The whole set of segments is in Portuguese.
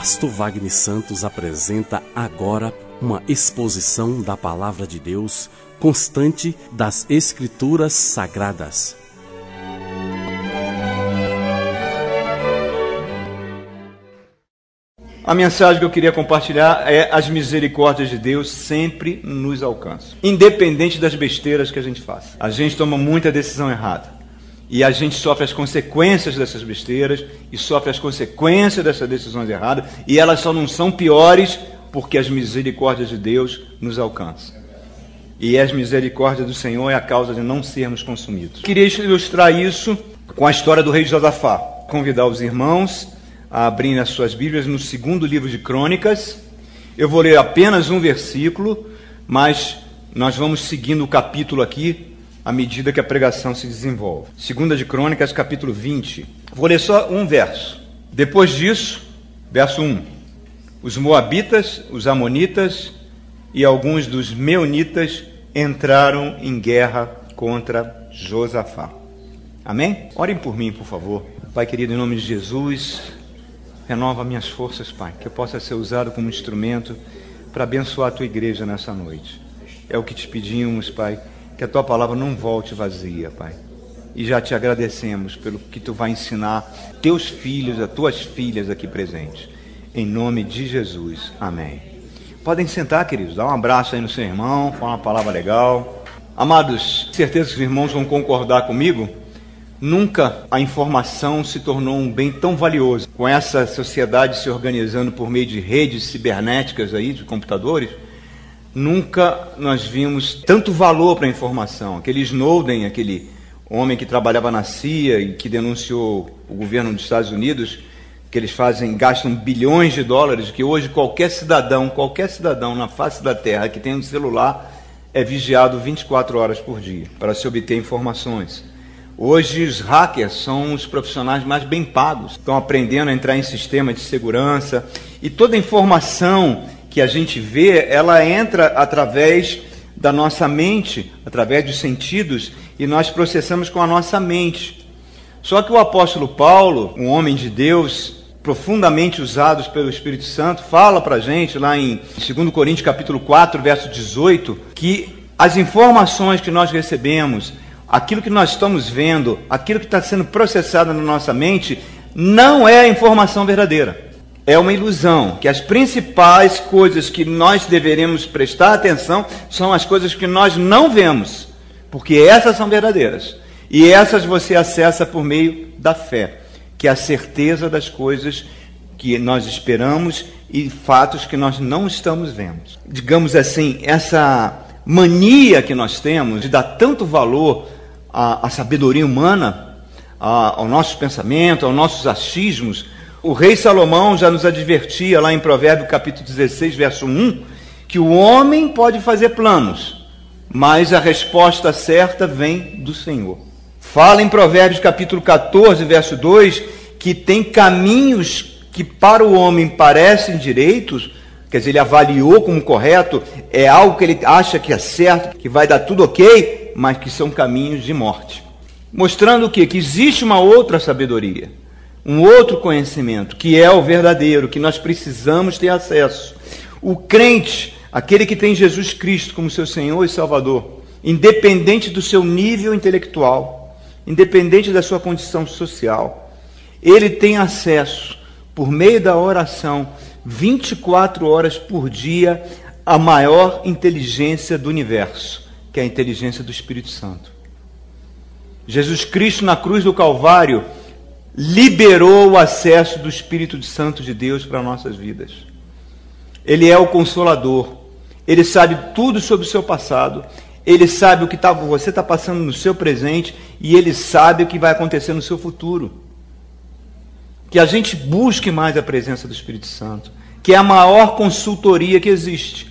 Pastor Wagner Santos apresenta agora uma exposição da palavra de Deus constante das Escrituras Sagradas. A mensagem que eu queria compartilhar é: as misericórdias de Deus sempre nos alcançam, independente das besteiras que a gente faça. A gente toma muita decisão errada. E a gente sofre as consequências dessas besteiras e sofre as consequências dessas decisões erradas, e elas só não são piores porque as misericórdias de Deus nos alcançam. E as misericórdias do Senhor é a causa de não sermos consumidos. Queria ilustrar isso com a história do rei Josafá. Convidar os irmãos a abrirem as suas Bíblias no segundo livro de Crônicas. Eu vou ler apenas um versículo, mas nós vamos seguindo o capítulo aqui à medida que a pregação se desenvolve. Segunda de Crônicas, capítulo 20. Vou ler só um verso. Depois disso, verso 1. Os moabitas, os amonitas e alguns dos meunitas entraram em guerra contra Josafá. Amém? Orem por mim, por favor. Pai querido, em nome de Jesus, renova minhas forças, Pai, que eu possa ser usado como instrumento para abençoar a tua igreja nessa noite. É o que te pedimos, Pai que a tua palavra não volte vazia, Pai. E já te agradecemos pelo que tu vai ensinar teus filhos, as tuas filhas aqui presentes. Em nome de Jesus. Amém. Podem sentar, queridos. Dá um abraço aí no seu irmão, fala uma palavra legal. Amados, certeza que os irmãos vão concordar comigo. Nunca a informação se tornou um bem tão valioso. Com essa sociedade se organizando por meio de redes cibernéticas aí, de computadores, Nunca nós vimos tanto valor para a informação. Aquele Snowden, aquele homem que trabalhava na CIA e que denunciou o governo dos Estados Unidos, que eles fazem, gastam bilhões de dólares, que hoje qualquer cidadão, qualquer cidadão na face da Terra que tem um celular é vigiado 24 horas por dia para se obter informações. Hoje os hackers são os profissionais mais bem pagos, estão aprendendo a entrar em sistema de segurança e toda informação que a gente vê, ela entra através da nossa mente, através dos sentidos, e nós processamos com a nossa mente. Só que o apóstolo Paulo, um homem de Deus, profundamente usado pelo Espírito Santo, fala para a gente lá em 2 Coríntios capítulo 4, verso 18, que as informações que nós recebemos, aquilo que nós estamos vendo, aquilo que está sendo processado na nossa mente, não é a informação verdadeira é uma ilusão, que as principais coisas que nós deveremos prestar atenção são as coisas que nós não vemos, porque essas são verdadeiras. E essas você acessa por meio da fé, que é a certeza das coisas que nós esperamos e fatos que nós não estamos vendo. Digamos assim, essa mania que nós temos de dar tanto valor à, à sabedoria humana, a, ao nosso pensamento, aos nossos achismos, o rei Salomão já nos advertia lá em Provérbio capítulo 16, verso 1, que o homem pode fazer planos, mas a resposta certa vem do Senhor. Fala em Provérbios capítulo 14, verso 2, que tem caminhos que para o homem parecem direitos, quer dizer, ele avaliou como correto, é algo que ele acha que é certo, que vai dar tudo ok, mas que são caminhos de morte. Mostrando o quê? Que existe uma outra sabedoria um outro conhecimento, que é o verdadeiro, que nós precisamos ter acesso. O crente, aquele que tem Jesus Cristo como seu Senhor e Salvador, independente do seu nível intelectual, independente da sua condição social, ele tem acesso, por meio da oração, 24 horas por dia, à maior inteligência do universo, que é a inteligência do Espírito Santo. Jesus Cristo na cruz do Calvário liberou o acesso do Espírito Santo de Deus para nossas vidas. Ele é o consolador. Ele sabe tudo sobre o seu passado. Ele sabe o que tá, você está passando no seu presente e ele sabe o que vai acontecer no seu futuro. Que a gente busque mais a presença do Espírito Santo, que é a maior consultoria que existe.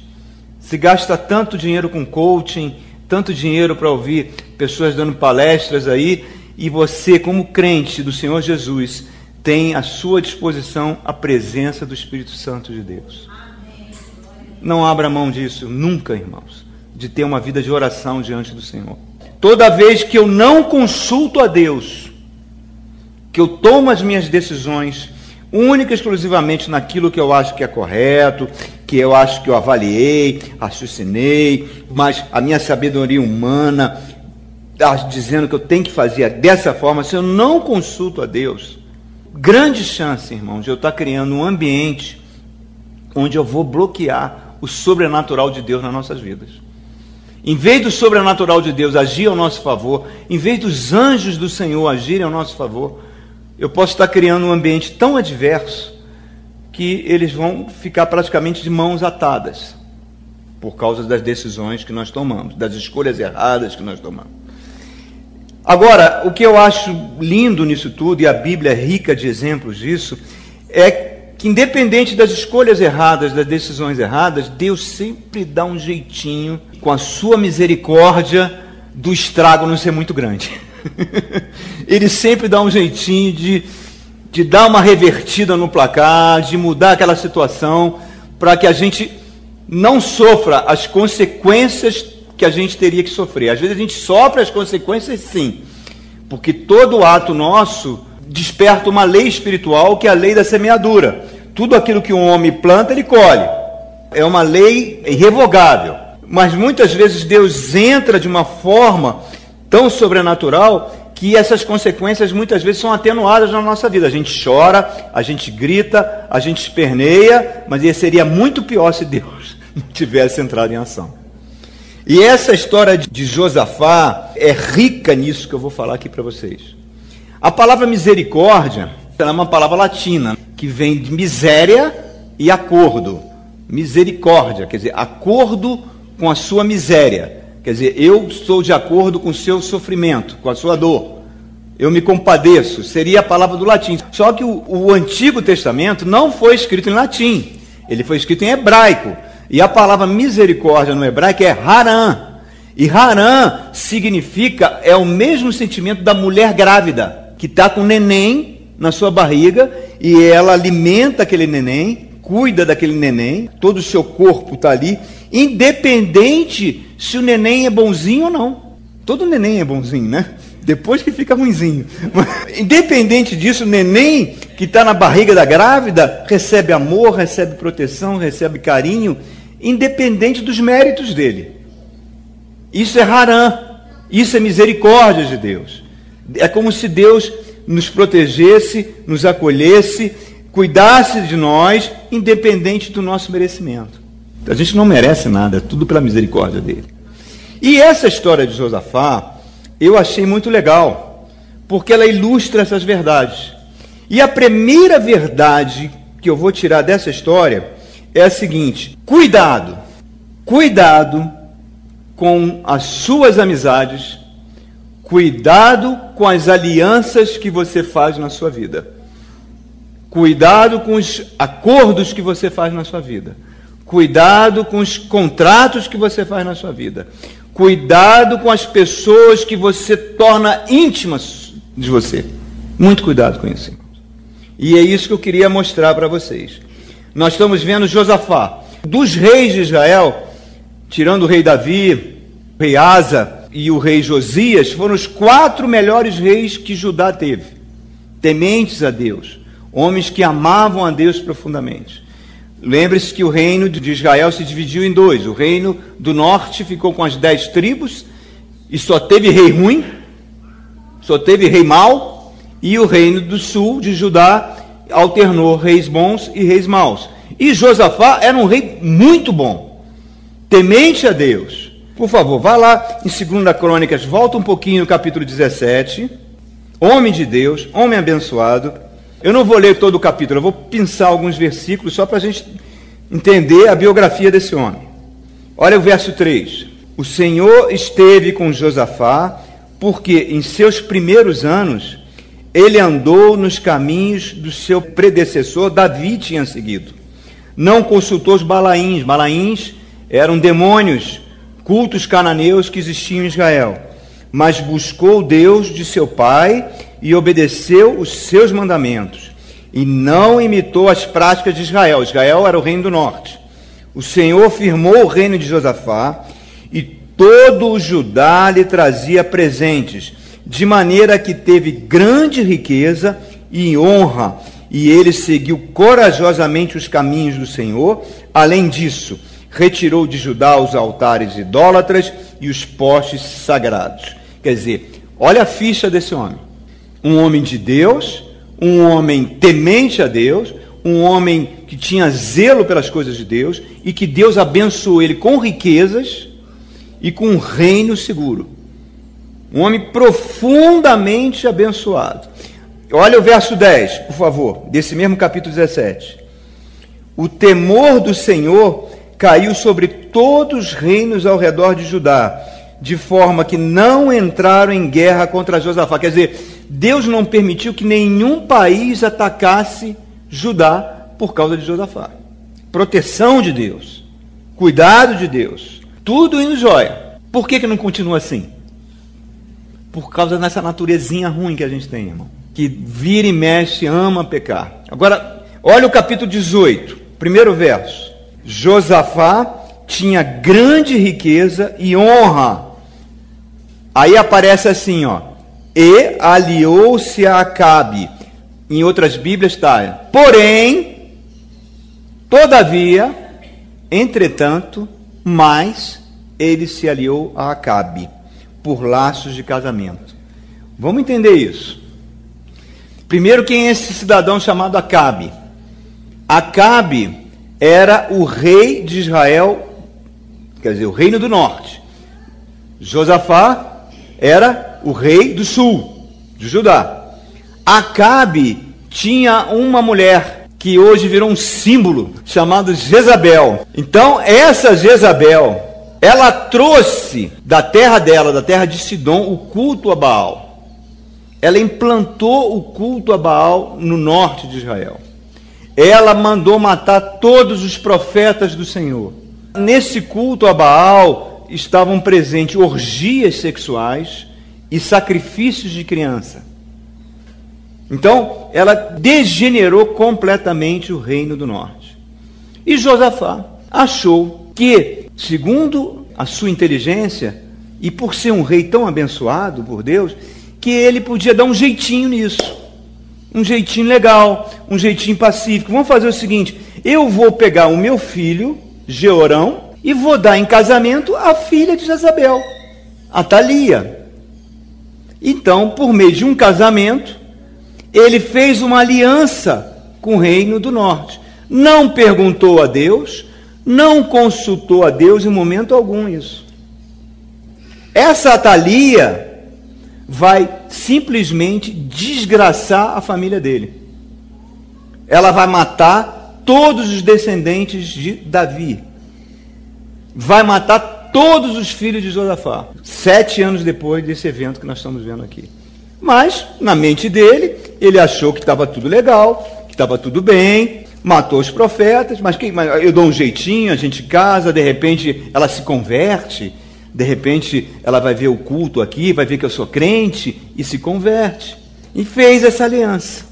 Se gasta tanto dinheiro com coaching, tanto dinheiro para ouvir pessoas dando palestras aí, e você, como crente do Senhor Jesus, tem à sua disposição a presença do Espírito Santo de Deus. Não abra mão disso nunca, irmãos, de ter uma vida de oração diante do Senhor. Toda vez que eu não consulto a Deus, que eu tomo as minhas decisões única e exclusivamente naquilo que eu acho que é correto, que eu acho que eu avaliei, raciocinei, mas a minha sabedoria humana dizendo que eu tenho que fazer dessa forma, se eu não consulto a Deus, grande chance, irmãos, de eu estar criando um ambiente onde eu vou bloquear o sobrenatural de Deus nas nossas vidas. Em vez do sobrenatural de Deus agir ao nosso favor, em vez dos anjos do Senhor agirem ao nosso favor, eu posso estar criando um ambiente tão adverso que eles vão ficar praticamente de mãos atadas por causa das decisões que nós tomamos, das escolhas erradas que nós tomamos. Agora, o que eu acho lindo nisso tudo, e a Bíblia é rica de exemplos disso, é que, independente das escolhas erradas, das decisões erradas, Deus sempre dá um jeitinho, com a sua misericórdia, do estrago não ser muito grande. Ele sempre dá um jeitinho de, de dar uma revertida no placar, de mudar aquela situação, para que a gente não sofra as consequências que a gente teria que sofrer. Às vezes a gente sofre as consequências sim, porque todo ato nosso desperta uma lei espiritual que é a lei da semeadura. Tudo aquilo que um homem planta, ele colhe. É uma lei irrevogável. Mas muitas vezes Deus entra de uma forma tão sobrenatural que essas consequências muitas vezes são atenuadas na nossa vida. A gente chora, a gente grita, a gente esperneia, mas seria muito pior se Deus não tivesse entrado em ação. E essa história de Josafá é rica nisso que eu vou falar aqui para vocês. A palavra misericórdia é uma palavra latina que vem de miséria e acordo. Misericórdia, quer dizer, acordo com a sua miséria. Quer dizer, eu estou de acordo com o seu sofrimento, com a sua dor. Eu me compadeço, seria a palavra do latim. Só que o, o Antigo Testamento não foi escrito em latim, ele foi escrito em hebraico. E a palavra misericórdia no hebraico é haran. E haran significa, é o mesmo sentimento da mulher grávida, que está com neném na sua barriga e ela alimenta aquele neném, cuida daquele neném, todo o seu corpo está ali, independente se o neném é bonzinho ou não. Todo neném é bonzinho, né? Depois que fica ruimzinho. Independente disso, o neném que está na barriga da grávida recebe amor, recebe proteção, recebe carinho, independente dos méritos dele. Isso é harã, isso é misericórdia de Deus. É como se Deus nos protegesse, nos acolhesse, cuidasse de nós, independente do nosso merecimento. A gente não merece nada, é tudo pela misericórdia dele. E essa história de Josafá, eu achei muito legal, porque ela ilustra essas verdades. E a primeira verdade que eu vou tirar dessa história é a seguinte: cuidado, cuidado com as suas amizades, cuidado com as alianças que você faz na sua vida, cuidado com os acordos que você faz na sua vida Cuidado com os contratos que você faz na sua vida. Cuidado com as pessoas que você torna íntimas de você. Muito cuidado com isso. E é isso que eu queria mostrar para vocês. Nós estamos vendo Josafá. Dos reis de Israel, tirando o rei Davi, o rei Asa e o rei Josias, foram os quatro melhores reis que Judá teve. Tementes a Deus. Homens que amavam a Deus profundamente. Lembre-se que o reino de Israel se dividiu em dois. O reino do norte ficou com as dez tribos e só teve rei ruim, só teve rei mau, e o reino do sul de Judá alternou reis bons e reis maus. E Josafá era um rei muito bom, temente a Deus. Por favor, vá lá em 2 Crônicas, volta um pouquinho no capítulo 17. Homem de Deus, homem abençoado, eu não vou ler todo o capítulo, eu vou pensar alguns versículos só para a gente entender a biografia desse homem. Olha o verso 3. O Senhor esteve com Josafá, porque em seus primeiros anos ele andou nos caminhos do seu predecessor, Davi tinha seguido. Não consultou os balaíns. Balaíns eram demônios, cultos cananeus que existiam em Israel. Mas buscou Deus de seu pai e obedeceu os seus mandamentos, e não imitou as práticas de Israel. Israel era o reino do norte. O Senhor firmou o reino de Josafá, e todo o Judá lhe trazia presentes, de maneira que teve grande riqueza e honra, e ele seguiu corajosamente os caminhos do Senhor. Além disso, retirou de Judá os altares idólatras e os postes sagrados. Quer dizer, olha a ficha desse homem. Um homem de Deus, um homem temente a Deus, um homem que tinha zelo pelas coisas de Deus e que Deus abençoou ele com riquezas e com um reino seguro. Um homem profundamente abençoado. Olha o verso 10, por favor, desse mesmo capítulo 17. O temor do Senhor caiu sobre todos os reinos ao redor de Judá, de forma que não entraram em guerra contra Josafá. Quer dizer, Deus não permitiu que nenhum país atacasse Judá por causa de Josafá. Proteção de Deus, cuidado de Deus, tudo indo jóia. Por que, que não continua assim? Por causa dessa naturezinha ruim que a gente tem, irmão. Que vira e mexe, ama pecar. Agora, olha o capítulo 18, primeiro verso. Josafá tinha grande riqueza e honra. Aí aparece assim, ó. E aliou-se a Acabe. Em outras Bíblias está. Porém, todavia, entretanto, mais ele se aliou a Acabe por laços de casamento. Vamos entender isso. Primeiro, quem é esse cidadão chamado Acabe? Acabe era o rei de Israel, quer dizer, o reino do norte. Josafá era o rei do sul, de Judá. Acabe tinha uma mulher que hoje virou um símbolo, chamado Jezabel. Então, essa Jezabel, ela trouxe da terra dela, da terra de Sidom, o culto a Baal. Ela implantou o culto a Baal no norte de Israel ela mandou matar todos os profetas do Senhor. Nesse culto a Baal estavam presentes orgias sexuais e sacrifícios de criança. Então, ela degenerou completamente o reino do norte. E Josafá achou que, segundo a sua inteligência, e por ser um rei tão abençoado por Deus, que ele podia dar um jeitinho nisso um jeitinho legal, um jeitinho pacífico. Vamos fazer o seguinte: eu vou pegar o meu filho, Georão, e vou dar em casamento a filha de Jezabel, a Thalia. Então, por meio de um casamento, ele fez uma aliança com o reino do norte. Não perguntou a Deus, não consultou a Deus em momento algum isso. Essa Thalia vai simplesmente desgraçar a família dele. Ela vai matar todos os descendentes de Davi. Vai matar todos os filhos de Josafá. Sete anos depois desse evento que nós estamos vendo aqui. Mas, na mente dele, ele achou que estava tudo legal, que estava tudo bem, matou os profetas, mas, quem, eu dou um jeitinho, a gente casa, de repente ela se converte de repente, ela vai ver o culto aqui, vai ver que eu sou crente e se converte. E fez essa aliança.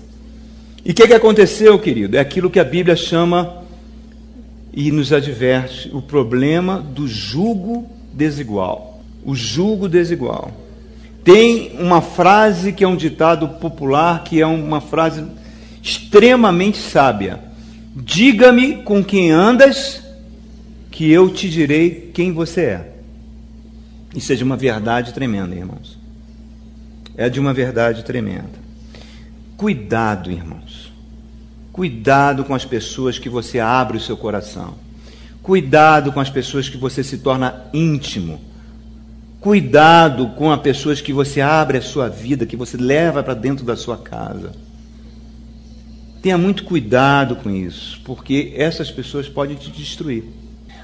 E o que, que aconteceu, querido? É aquilo que a Bíblia chama e nos adverte: o problema do jugo desigual. O jugo desigual. Tem uma frase que é um ditado popular, que é uma frase extremamente sábia. Diga-me com quem andas, que eu te direi quem você é. Isso é de uma verdade tremenda, irmãos. É de uma verdade tremenda. Cuidado, irmãos. Cuidado com as pessoas que você abre o seu coração. Cuidado com as pessoas que você se torna íntimo. Cuidado com as pessoas que você abre a sua vida, que você leva para dentro da sua casa. Tenha muito cuidado com isso, porque essas pessoas podem te destruir.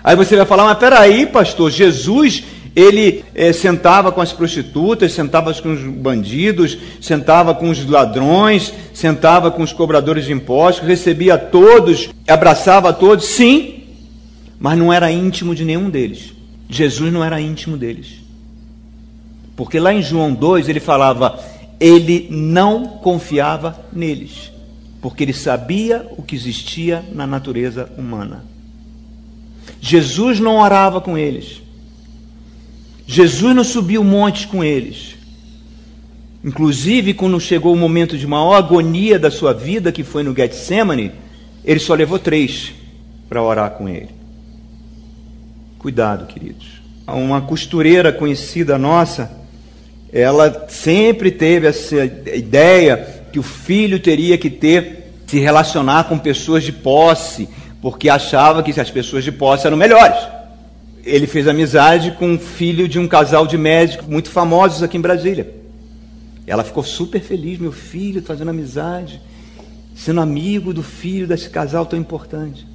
Aí você vai falar, mas peraí, pastor, Jesus ele é, sentava com as prostitutas, sentava com os bandidos, sentava com os ladrões, sentava com os cobradores de impostos, recebia todos, abraçava todos, sim, mas não era íntimo de nenhum deles. Jesus não era íntimo deles. Porque lá em João 2 ele falava, ele não confiava neles, porque ele sabia o que existia na natureza humana. Jesus não orava com eles. Jesus não subiu montes com eles. Inclusive, quando chegou o momento de maior agonia da sua vida, que foi no Getsemane, ele só levou três para orar com ele. Cuidado, queridos. Uma costureira conhecida nossa, ela sempre teve essa ideia que o filho teria que ter se relacionar com pessoas de posse, porque achava que as pessoas de posse eram melhores. Ele fez amizade com um filho de um casal de médicos muito famosos aqui em Brasília. Ela ficou super feliz, meu filho fazendo amizade, sendo amigo do filho desse casal tão importante.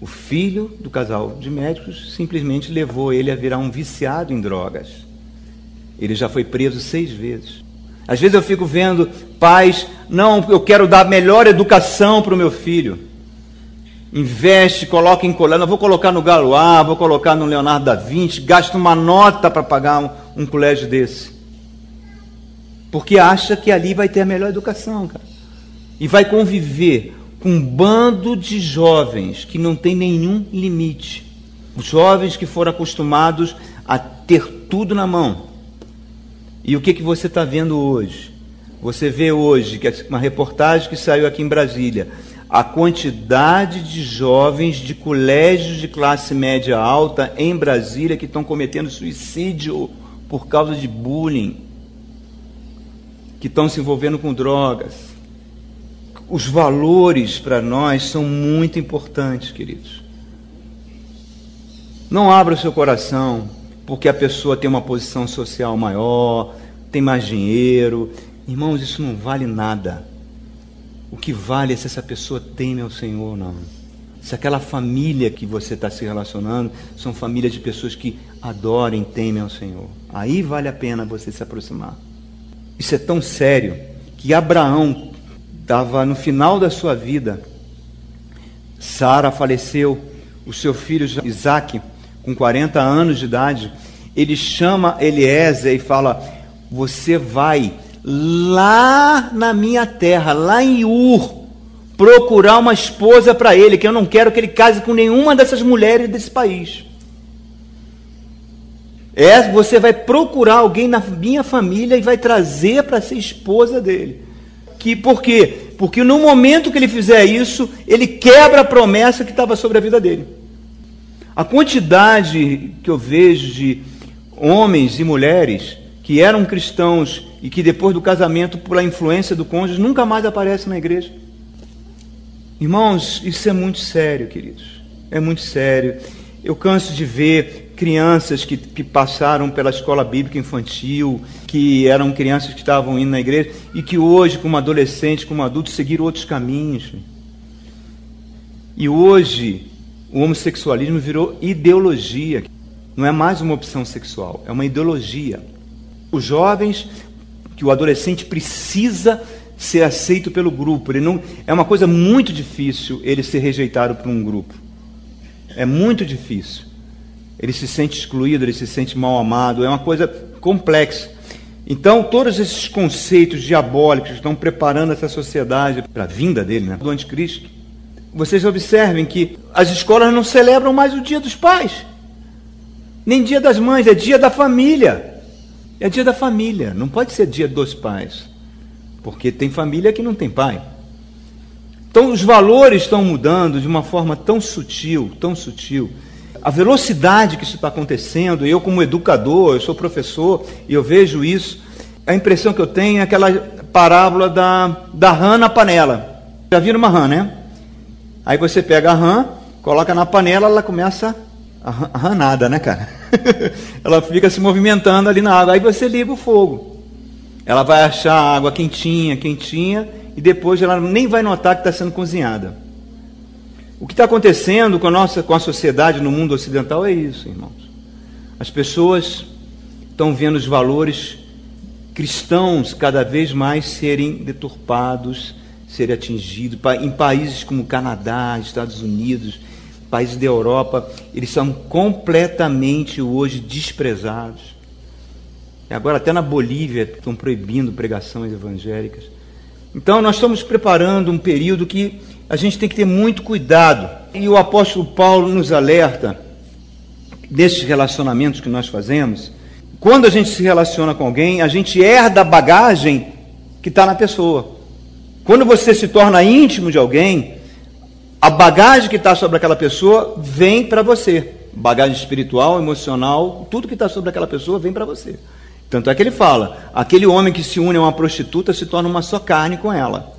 O filho do casal de médicos simplesmente levou ele a virar um viciado em drogas. Ele já foi preso seis vezes. Às vezes eu fico vendo pais, não, eu quero dar melhor educação para o meu filho. Investe, coloca em colégio, vou colocar no Galois, vou colocar no Leonardo da Vinci, gasta uma nota para pagar um, um colégio desse. Porque acha que ali vai ter a melhor educação, cara. E vai conviver com um bando de jovens que não tem nenhum limite. Os jovens que foram acostumados a ter tudo na mão e o que, que você está vendo hoje? Você vê hoje, que é uma reportagem que saiu aqui em Brasília, a quantidade de jovens de colégios de classe média alta em Brasília que estão cometendo suicídio por causa de bullying, que estão se envolvendo com drogas. Os valores para nós são muito importantes, queridos. Não abra o seu coração porque a pessoa tem uma posição social maior, tem mais dinheiro. Irmãos, isso não vale nada. O que vale é se essa pessoa teme ao Senhor ou não. Se aquela família que você está se relacionando são famílias de pessoas que adorem, temem ao Senhor. Aí vale a pena você se aproximar. Isso é tão sério que Abraão estava no final da sua vida. Sara faleceu, o seu filho Isaac com 40 anos de idade, ele chama Eliezer e fala: Você vai lá na minha terra, lá em Ur, procurar uma esposa para ele, que eu não quero que ele case com nenhuma dessas mulheres desse país. É, você vai procurar alguém na minha família e vai trazer para ser esposa dele. Que por quê? Porque no momento que ele fizer isso, ele quebra a promessa que estava sobre a vida dele. A quantidade que eu vejo de homens e mulheres que eram cristãos e que depois do casamento, por influência do cônjuge, nunca mais aparecem na igreja. Irmãos, isso é muito sério, queridos. É muito sério. Eu canso de ver crianças que, que passaram pela escola bíblica infantil, que eram crianças que estavam indo na igreja e que hoje, como adolescentes, como adultos, seguiram outros caminhos. E hoje, o homossexualismo virou ideologia. Não é mais uma opção sexual, é uma ideologia. Os jovens, que o adolescente precisa ser aceito pelo grupo. Ele não, é uma coisa muito difícil ele ser rejeitado por um grupo. É muito difícil. Ele se sente excluído, ele se sente mal amado. É uma coisa complexa. Então, todos esses conceitos diabólicos estão preparando essa sociedade para a vinda dele, né? do anticristo vocês observem que as escolas não celebram mais o dia dos pais, nem dia das mães, é dia da família. É dia da família, não pode ser dia dos pais, porque tem família que não tem pai. Então os valores estão mudando de uma forma tão sutil, tão sutil. A velocidade que isso está acontecendo, eu como educador, eu sou professor e eu vejo isso, a impressão que eu tenho é aquela parábola da, da rã na panela. Já viram uma rã, né? Aí você pega a rã, coloca na panela, ela começa a ranada, né, cara? ela fica se movimentando ali na água. Aí você liga o fogo. Ela vai achar a água quentinha, quentinha, e depois ela nem vai notar que está sendo cozinhada. O que está acontecendo com a nossa, com a sociedade no mundo ocidental é isso, irmãos. As pessoas estão vendo os valores cristãos cada vez mais serem deturpados, ser atingido. Em países como Canadá, Estados Unidos, países da Europa, eles são completamente hoje desprezados. Agora, até na Bolívia, estão proibindo pregações evangélicas. Então, nós estamos preparando um período que a gente tem que ter muito cuidado. E o apóstolo Paulo nos alerta, desses relacionamentos que nós fazemos, quando a gente se relaciona com alguém, a gente herda a bagagem que está na pessoa. Quando você se torna íntimo de alguém, a bagagem que está sobre aquela pessoa vem para você. Bagagem espiritual, emocional, tudo que está sobre aquela pessoa vem para você. Tanto é que ele fala: aquele homem que se une a uma prostituta se torna uma só carne com ela.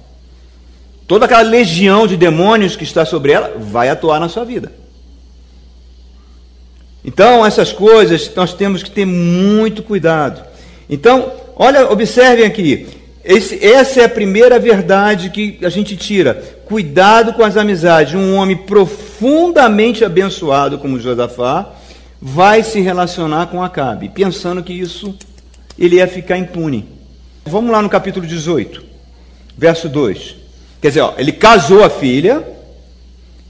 Toda aquela legião de demônios que está sobre ela vai atuar na sua vida. Então, essas coisas nós temos que ter muito cuidado. Então, olha, observem aqui. Esse, essa é a primeira verdade que a gente tira. Cuidado com as amizades. Um homem profundamente abençoado como Josafá vai se relacionar com Acabe, pensando que isso ele ia ficar impune. Vamos lá no capítulo 18, verso 2. Quer dizer, ó, ele casou a filha,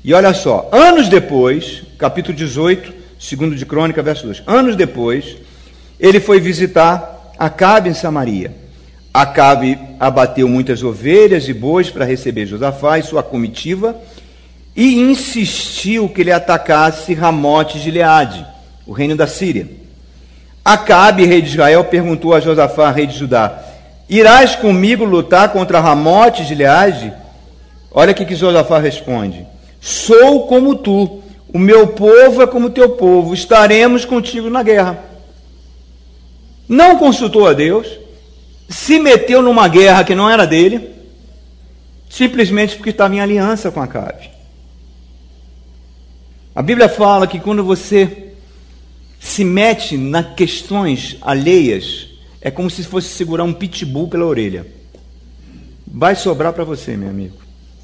e olha só, anos depois, capítulo 18, segundo de Crônica, verso 2. Anos depois, ele foi visitar Acabe em Samaria. Acabe abateu muitas ovelhas e bois para receber Josafá e sua comitiva, e insistiu que ele atacasse Ramote de Leade, o reino da Síria. Acabe, rei de Israel, perguntou a Josafá, rei de Judá: Irás comigo lutar contra Ramote de Leade? Olha o que Josafá responde: Sou como tu, o meu povo é como teu povo, estaremos contigo na guerra. Não consultou a Deus, se meteu numa guerra que não era dele, simplesmente porque estava em aliança com Acabe. A Bíblia fala que quando você se mete nas questões alheias, é como se fosse segurar um pitbull pela orelha. Vai sobrar para você, meu amigo.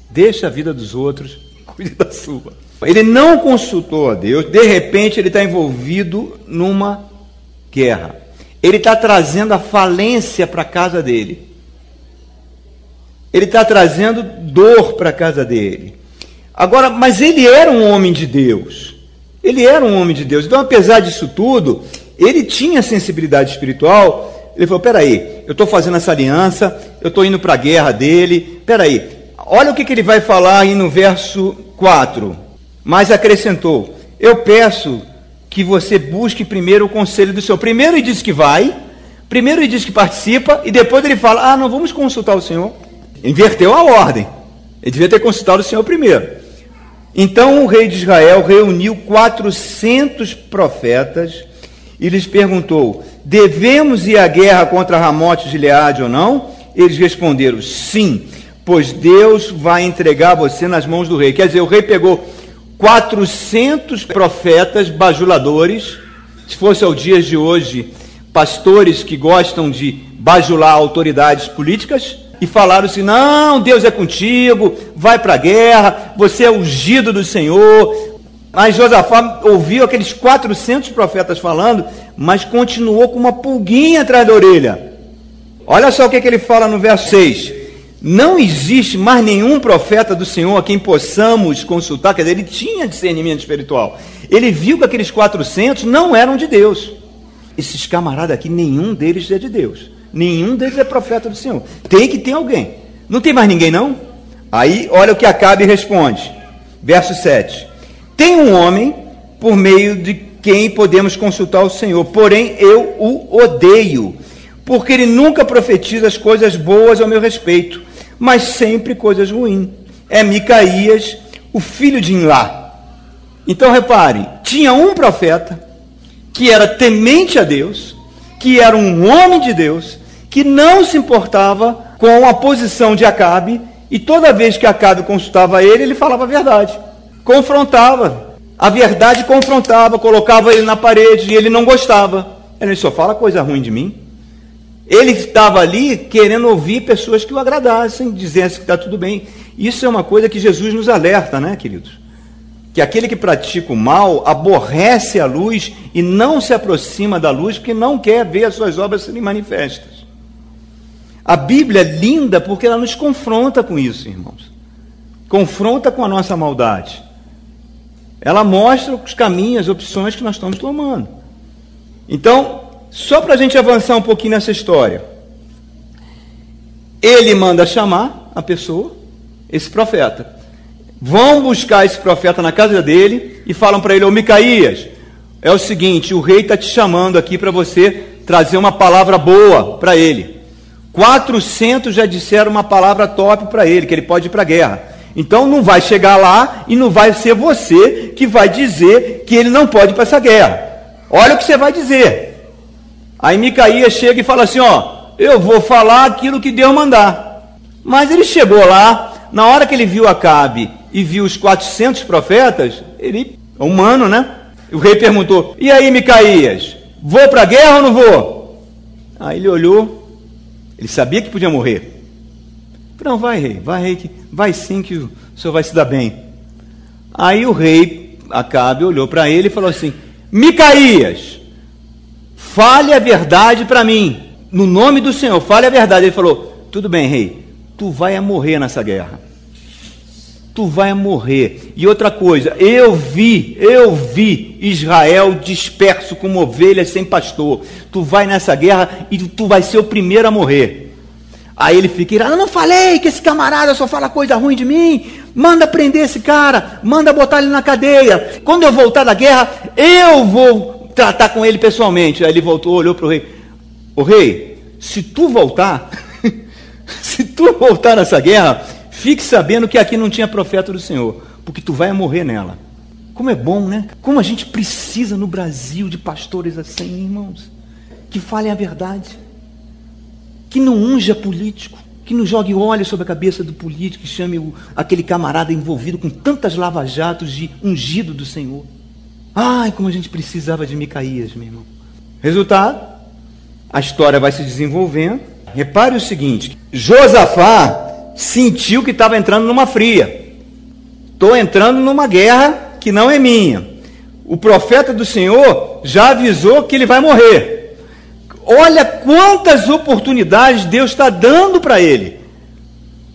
Deixa a vida dos outros, cuide da sua. Ele não consultou a Deus, de repente ele está envolvido numa guerra. Ele está trazendo a falência para a casa dele. Ele está trazendo dor para a casa dele. Agora, mas ele era um homem de Deus. Ele era um homem de Deus. Então, apesar disso tudo, ele tinha sensibilidade espiritual. Ele falou: peraí, eu estou fazendo essa aliança, eu estou indo para a guerra dele. Peraí, olha o que, que ele vai falar aí no verso 4. Mas acrescentou: Eu peço que você busque primeiro o conselho do Senhor. Primeiro ele diz que vai, primeiro ele diz que participa, e depois ele fala: Ah, não vamos consultar o Senhor. Inverteu a ordem. Ele devia ter consultado o Senhor primeiro. Então o rei de Israel reuniu 400 profetas e lhes perguntou: Devemos ir à guerra contra Ramote de Leade ou não? Eles responderam: Sim, pois Deus vai entregar você nas mãos do rei. Quer dizer, o rei pegou 400 profetas bajuladores, se fosse aos dias de hoje, pastores que gostam de bajular autoridades políticas, e falaram assim: não, Deus é contigo, vai para a guerra, você é ungido do Senhor. Mas Josafá ouviu aqueles 400 profetas falando, mas continuou com uma pulguinha atrás da orelha. Olha só o que, que ele fala no verso 6. Não existe mais nenhum profeta do Senhor a quem possamos consultar. Quer dizer, ele tinha discernimento espiritual. Ele viu que aqueles 400 não eram de Deus. Esses camaradas aqui, nenhum deles é de Deus. Nenhum deles é profeta do Senhor. Tem que ter alguém. Não tem mais ninguém, não? Aí, olha o que Acabe responde. Verso 7. Tem um homem por meio de quem podemos consultar o Senhor, porém eu o odeio, porque ele nunca profetiza as coisas boas ao meu respeito, mas sempre coisas ruins. É Micaías, o filho de Inlá. Então repare, tinha um profeta que era temente a Deus, que era um homem de Deus, que não se importava com a posição de Acabe, e toda vez que Acabe consultava ele, ele falava a verdade. Confrontava. A verdade confrontava, colocava ele na parede e ele não gostava. Ele só fala coisa ruim de mim. Ele estava ali querendo ouvir pessoas que o agradassem, dizendo que está tudo bem. Isso é uma coisa que Jesus nos alerta, né, queridos? Que aquele que pratica o mal aborrece a luz e não se aproxima da luz porque não quer ver as suas obras serem manifestas. A Bíblia é linda porque ela nos confronta com isso, irmãos. Confronta com a nossa maldade. Ela mostra os caminhos, as opções que nós estamos tomando. Então, só para a gente avançar um pouquinho nessa história. Ele manda chamar a pessoa, esse profeta. Vão buscar esse profeta na casa dele e falam para ele: Ô Micaías, é o seguinte, o rei está te chamando aqui para você trazer uma palavra boa para ele. 400 já disseram uma palavra top para ele, que ele pode ir para a guerra. Então não vai chegar lá e não vai ser você que vai dizer que ele não pode ir para essa guerra. Olha o que você vai dizer. Aí Micaías chega e fala assim: Ó, eu vou falar aquilo que Deus mandar. Mas ele chegou lá, na hora que ele viu Acabe e viu os 400 profetas, ele, humano, né? O rei perguntou: E aí, Micaías, vou para a guerra ou não vou? Aí ele olhou, ele sabia que podia morrer. Não, vai, rei, vai, rei, que vai sim que o senhor vai se dar bem. Aí o rei Acabe olhou para ele e falou assim: Micaías, fale a verdade para mim. No nome do Senhor, fale a verdade. Ele falou: Tudo bem, rei, tu vai morrer nessa guerra. Tu vai morrer. E outra coisa, eu vi, eu vi Israel disperso como ovelhas sem pastor. Tu vai nessa guerra e tu vai ser o primeiro a morrer. Aí ele fica eu não falei que esse camarada só fala coisa ruim de mim. Manda prender esse cara, manda botar ele na cadeia. Quando eu voltar da guerra, eu vou tratar com ele pessoalmente. Aí ele voltou, olhou para o rei. O rei, se tu voltar, se tu voltar nessa guerra, fique sabendo que aqui não tinha profeta do Senhor, porque tu vai morrer nela. Como é bom, né? Como a gente precisa no Brasil de pastores assim, irmãos, que falem a verdade que não unja político, que não jogue óleo sobre a cabeça do político, que chame o, aquele camarada envolvido com tantas lava-jatos de ungido do Senhor. Ai, como a gente precisava de Micaías, meu irmão. Resultado, a história vai se desenvolvendo. Repare o seguinte: Josafá sentiu que estava entrando numa fria. Estou entrando numa guerra que não é minha. O profeta do Senhor já avisou que ele vai morrer. Olha quantas oportunidades Deus está dando para ele.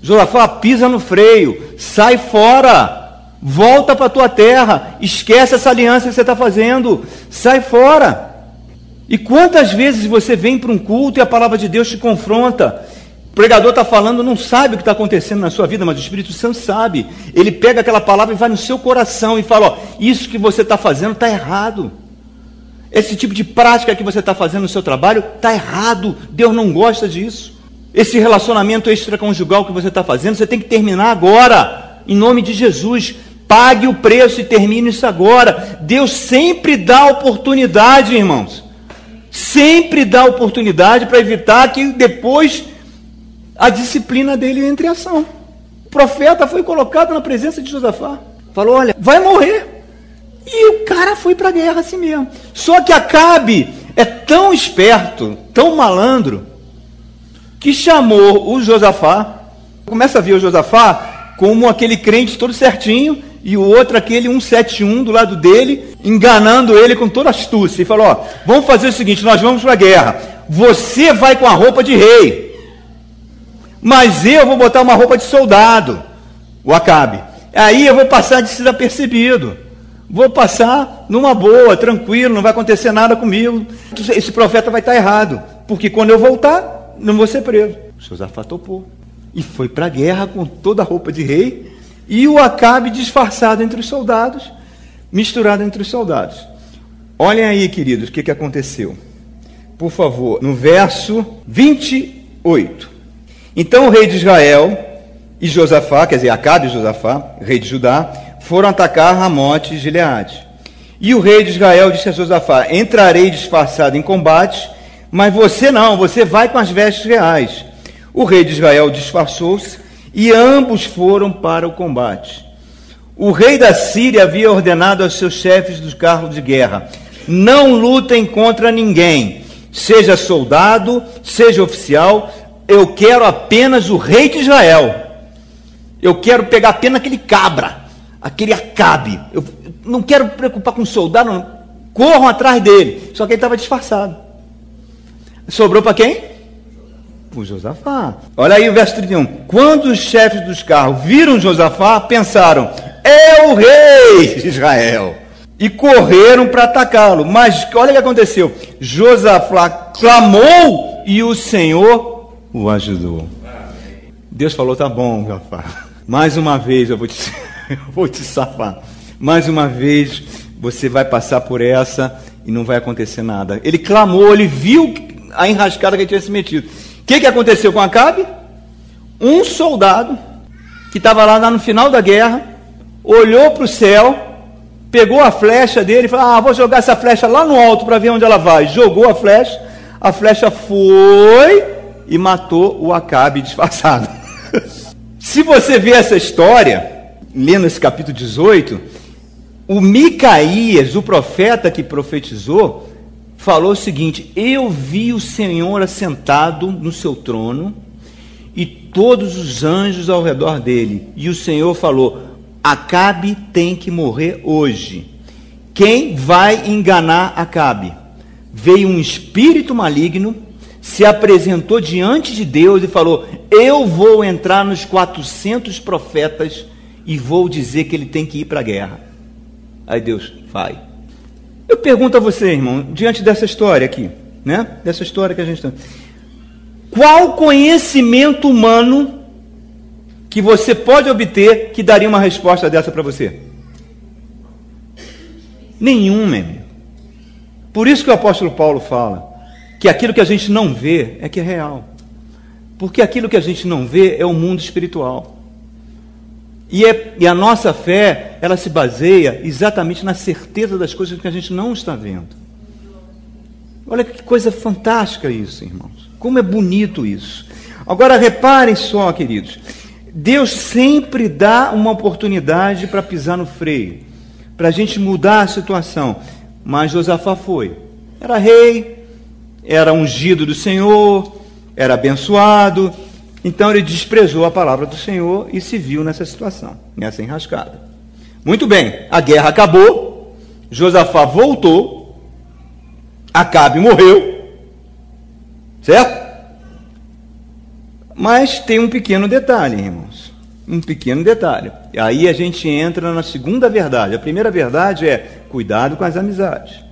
Josafá pisa no freio, sai fora, volta para a tua terra, esquece essa aliança que você está fazendo, sai fora. E quantas vezes você vem para um culto e a palavra de Deus te confronta? O pregador está falando, não sabe o que está acontecendo na sua vida, mas o Espírito Santo sabe. Ele pega aquela palavra e vai no seu coração e fala: Ó, isso que você está fazendo está errado. Esse tipo de prática que você está fazendo no seu trabalho está errado. Deus não gosta disso. Esse relacionamento extraconjugal que você está fazendo, você tem que terminar agora. Em nome de Jesus. Pague o preço e termine isso agora. Deus sempre dá oportunidade, irmãos. Sempre dá oportunidade para evitar que depois a disciplina dele entre em ação. O profeta foi colocado na presença de Josafá. Falou: Olha, vai morrer. E o cara foi para a guerra assim mesmo. Só que Acabe é tão esperto, tão malandro, que chamou o Josafá. Começa a ver o Josafá como aquele crente todo certinho e o outro aquele 171 do lado dele, enganando ele com toda astúcia. E falou: Ó, vamos fazer o seguinte: nós vamos para a guerra. Você vai com a roupa de rei, mas eu vou botar uma roupa de soldado, o Acabe. Aí eu vou passar desapercebido. Vou passar numa boa, tranquilo, não vai acontecer nada comigo. Esse profeta vai estar errado, porque quando eu voltar, não vou ser preso. Josafá topou. E foi para a guerra com toda a roupa de rei e o Acabe disfarçado entre os soldados, misturado entre os soldados. Olhem aí, queridos, o que, que aconteceu. Por favor, no verso 28. Então o rei de Israel e Josafá, quer dizer, Acabe e Josafá, rei de Judá, foram atacar Ramote e Gileade. E o rei de Israel disse a Josafá: Entrarei disfarçado em combate, mas você não, você vai com as vestes reais. O rei de Israel disfarçou-se e ambos foram para o combate. O rei da Síria havia ordenado aos seus chefes dos carros de guerra: Não lutem contra ninguém, seja soldado, seja oficial, eu quero apenas o rei de Israel. Eu quero pegar apenas aquele cabra aquele Acabe. Eu não quero me preocupar com soldado, não. corram atrás dele. Só que ele estava disfarçado. Sobrou para quem? O Josafá. Olha aí o verso 31. Quando os chefes dos carros viram Josafá, pensaram: é o rei de Israel. E correram para atacá-lo. Mas olha o que aconteceu: Josafá clamou e o Senhor o ajudou. Deus falou: tá bom, Josafá. Mais uma vez eu vou te eu vou te safar. Mais uma vez, você vai passar por essa e não vai acontecer nada. Ele clamou, ele viu a enrascada que ele tinha se metido. Que, que aconteceu com Acabe? Um soldado que estava lá, lá no final da guerra, olhou para o céu, pegou a flecha dele e falou: Ah, vou jogar essa flecha lá no alto para ver onde ela vai. Jogou a flecha, a flecha foi e matou o Acabe disfarçado. Se você vê essa história, lendo esse capítulo 18, o Micaías, o profeta que profetizou, falou o seguinte: Eu vi o Senhor assentado no seu trono e todos os anjos ao redor dele. E o Senhor falou: Acabe tem que morrer hoje. Quem vai enganar Acabe? Veio um espírito maligno, se apresentou diante de Deus e falou: Eu vou entrar nos 400 profetas e vou dizer que ele tem que ir para a guerra. Aí Deus, vai. Eu pergunto a você, irmão, diante dessa história aqui, né? Dessa história que a gente está. Qual conhecimento humano que você pode obter que daria uma resposta dessa para você? Nenhum, meu. Por isso que o apóstolo Paulo fala que aquilo que a gente não vê é que é real. Porque aquilo que a gente não vê é o mundo espiritual. E, é, e, a nossa fé, ela se baseia exatamente na certeza das coisas que a gente não está vendo. Olha que coisa fantástica isso, irmãos. Como é bonito isso. Agora reparem só, queridos. Deus sempre dá uma oportunidade para pisar no freio, para a gente mudar a situação. Mas Josafá foi. Era rei, era ungido do Senhor, era abençoado, então ele desprezou a palavra do Senhor e se viu nessa situação, nessa enrascada. Muito bem, a guerra acabou, Josafá voltou, Acabe morreu, certo? Mas tem um pequeno detalhe, irmãos. Um pequeno detalhe. E aí a gente entra na segunda verdade. A primeira verdade é cuidado com as amizades,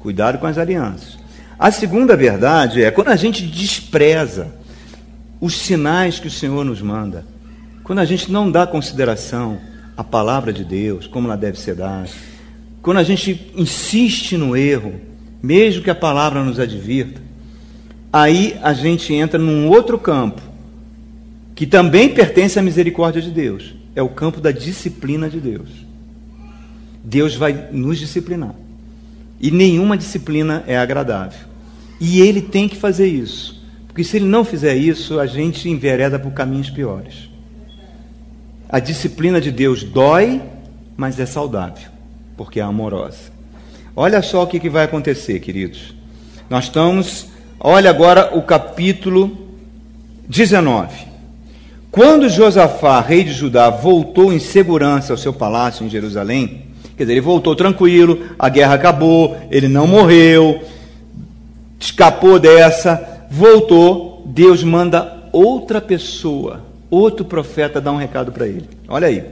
cuidado com as alianças. A segunda verdade é quando a gente despreza os sinais que o Senhor nos manda. Quando a gente não dá consideração à palavra de Deus, como ela deve ser dada, quando a gente insiste no erro, mesmo que a palavra nos advirta, aí a gente entra num outro campo, que também pertence à misericórdia de Deus. É o campo da disciplina de Deus. Deus vai nos disciplinar. E nenhuma disciplina é agradável. E ele tem que fazer isso. Porque se ele não fizer isso, a gente envereda por caminhos piores. A disciplina de Deus dói, mas é saudável, porque é amorosa. Olha só o que, que vai acontecer, queridos. Nós estamos, olha agora o capítulo 19. Quando Josafá, rei de Judá, voltou em segurança ao seu palácio em Jerusalém, quer dizer, ele voltou tranquilo, a guerra acabou, ele não morreu, escapou dessa, voltou, Deus manda outra pessoa, outro profeta, dar um recado para ele. Olha aí.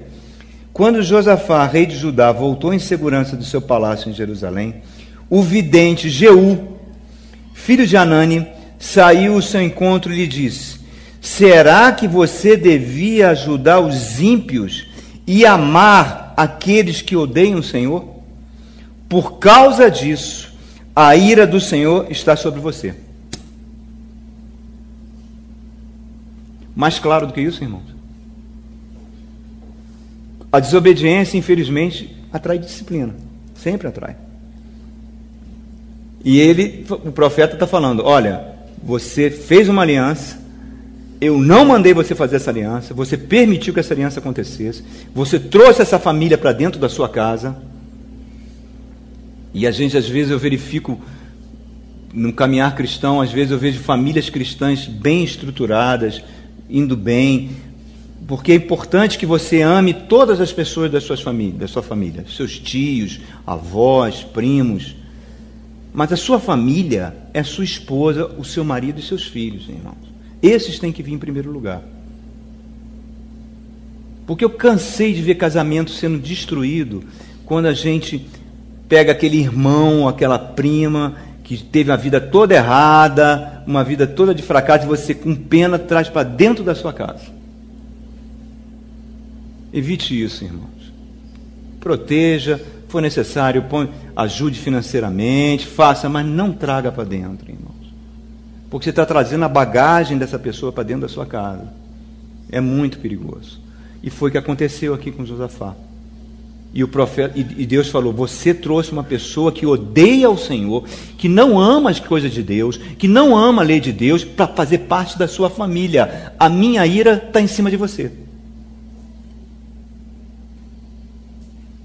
Quando Josafá, rei de Judá, voltou em segurança do seu palácio em Jerusalém, o vidente Jeú, filho de Anani, saiu ao seu encontro e lhe disse: Será que você devia ajudar os ímpios e amar aqueles que odeiam o Senhor? Por causa disso, a ira do Senhor está sobre você. Mais claro do que isso, irmãos? A desobediência, infelizmente, atrai disciplina. Sempre atrai. E ele, o profeta está falando: olha, você fez uma aliança, eu não mandei você fazer essa aliança, você permitiu que essa aliança acontecesse, você trouxe essa família para dentro da sua casa. E a gente, às vezes, eu verifico no caminhar cristão, às vezes eu vejo famílias cristãs bem estruturadas, indo bem, porque é importante que você ame todas as pessoas das suas famílias, da sua família, seus tios, avós, primos. Mas a sua família é sua esposa, o seu marido e seus filhos, irmãos. Esses têm que vir em primeiro lugar. Porque eu cansei de ver casamento sendo destruído quando a gente pega aquele irmão, aquela prima que teve a vida toda errada, uma vida toda de fracasso, e você com pena traz para dentro da sua casa. Evite isso, irmãos. Proteja, for necessário, põe, ajude financeiramente, faça, mas não traga para dentro, irmãos. Porque você está trazendo a bagagem dessa pessoa para dentro da sua casa. É muito perigoso. E foi o que aconteceu aqui com Josafá. E, o profeta, e Deus falou: Você trouxe uma pessoa que odeia o Senhor, que não ama as coisas de Deus, que não ama a lei de Deus, para fazer parte da sua família. A minha ira está em cima de você.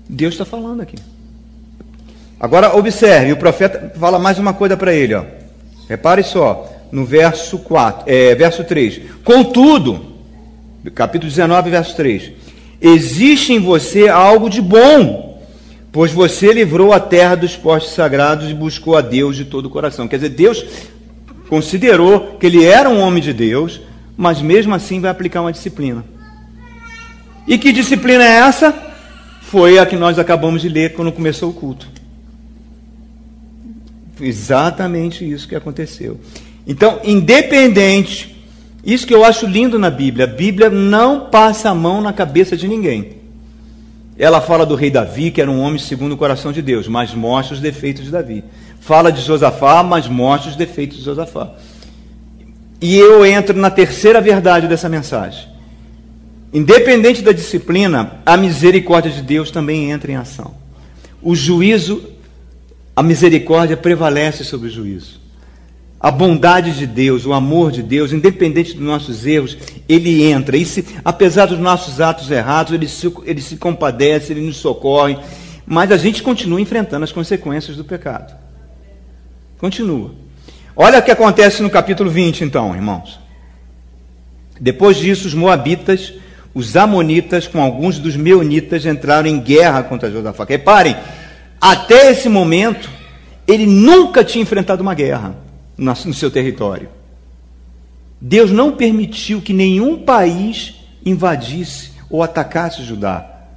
Deus está falando aqui. Agora observe, o profeta fala mais uma coisa para ele, ó. Repare só, no verso 4, é, verso 3. Contudo, capítulo 19, verso 3. Existe em você algo de bom, pois você livrou a terra dos postes sagrados e buscou a Deus de todo o coração. Quer dizer, Deus considerou que ele era um homem de Deus, mas mesmo assim vai aplicar uma disciplina. E que disciplina é essa? foi a que nós acabamos de ler quando começou o culto. Exatamente isso que aconteceu. Então, independente, isso que eu acho lindo na Bíblia, a Bíblia não passa a mão na cabeça de ninguém. Ela fala do rei Davi, que era um homem segundo o coração de Deus, mas mostra os defeitos de Davi. Fala de Josafá, mas mostra os defeitos de Josafá. E eu entro na terceira verdade dessa mensagem. Independente da disciplina, a misericórdia de Deus também entra em ação. O juízo, a misericórdia prevalece sobre o juízo. A bondade de Deus, o amor de Deus, independente dos nossos erros, ele entra. E se, apesar dos nossos atos errados, ele se, ele se compadece, ele nos socorre. Mas a gente continua enfrentando as consequências do pecado. Continua. Olha o que acontece no capítulo 20, então, irmãos. Depois disso, os Moabitas os amonitas com alguns dos meunitas entraram em guerra contra Josafá. Reparem, até esse momento, ele nunca tinha enfrentado uma guerra no seu território. Deus não permitiu que nenhum país invadisse ou atacasse Judá.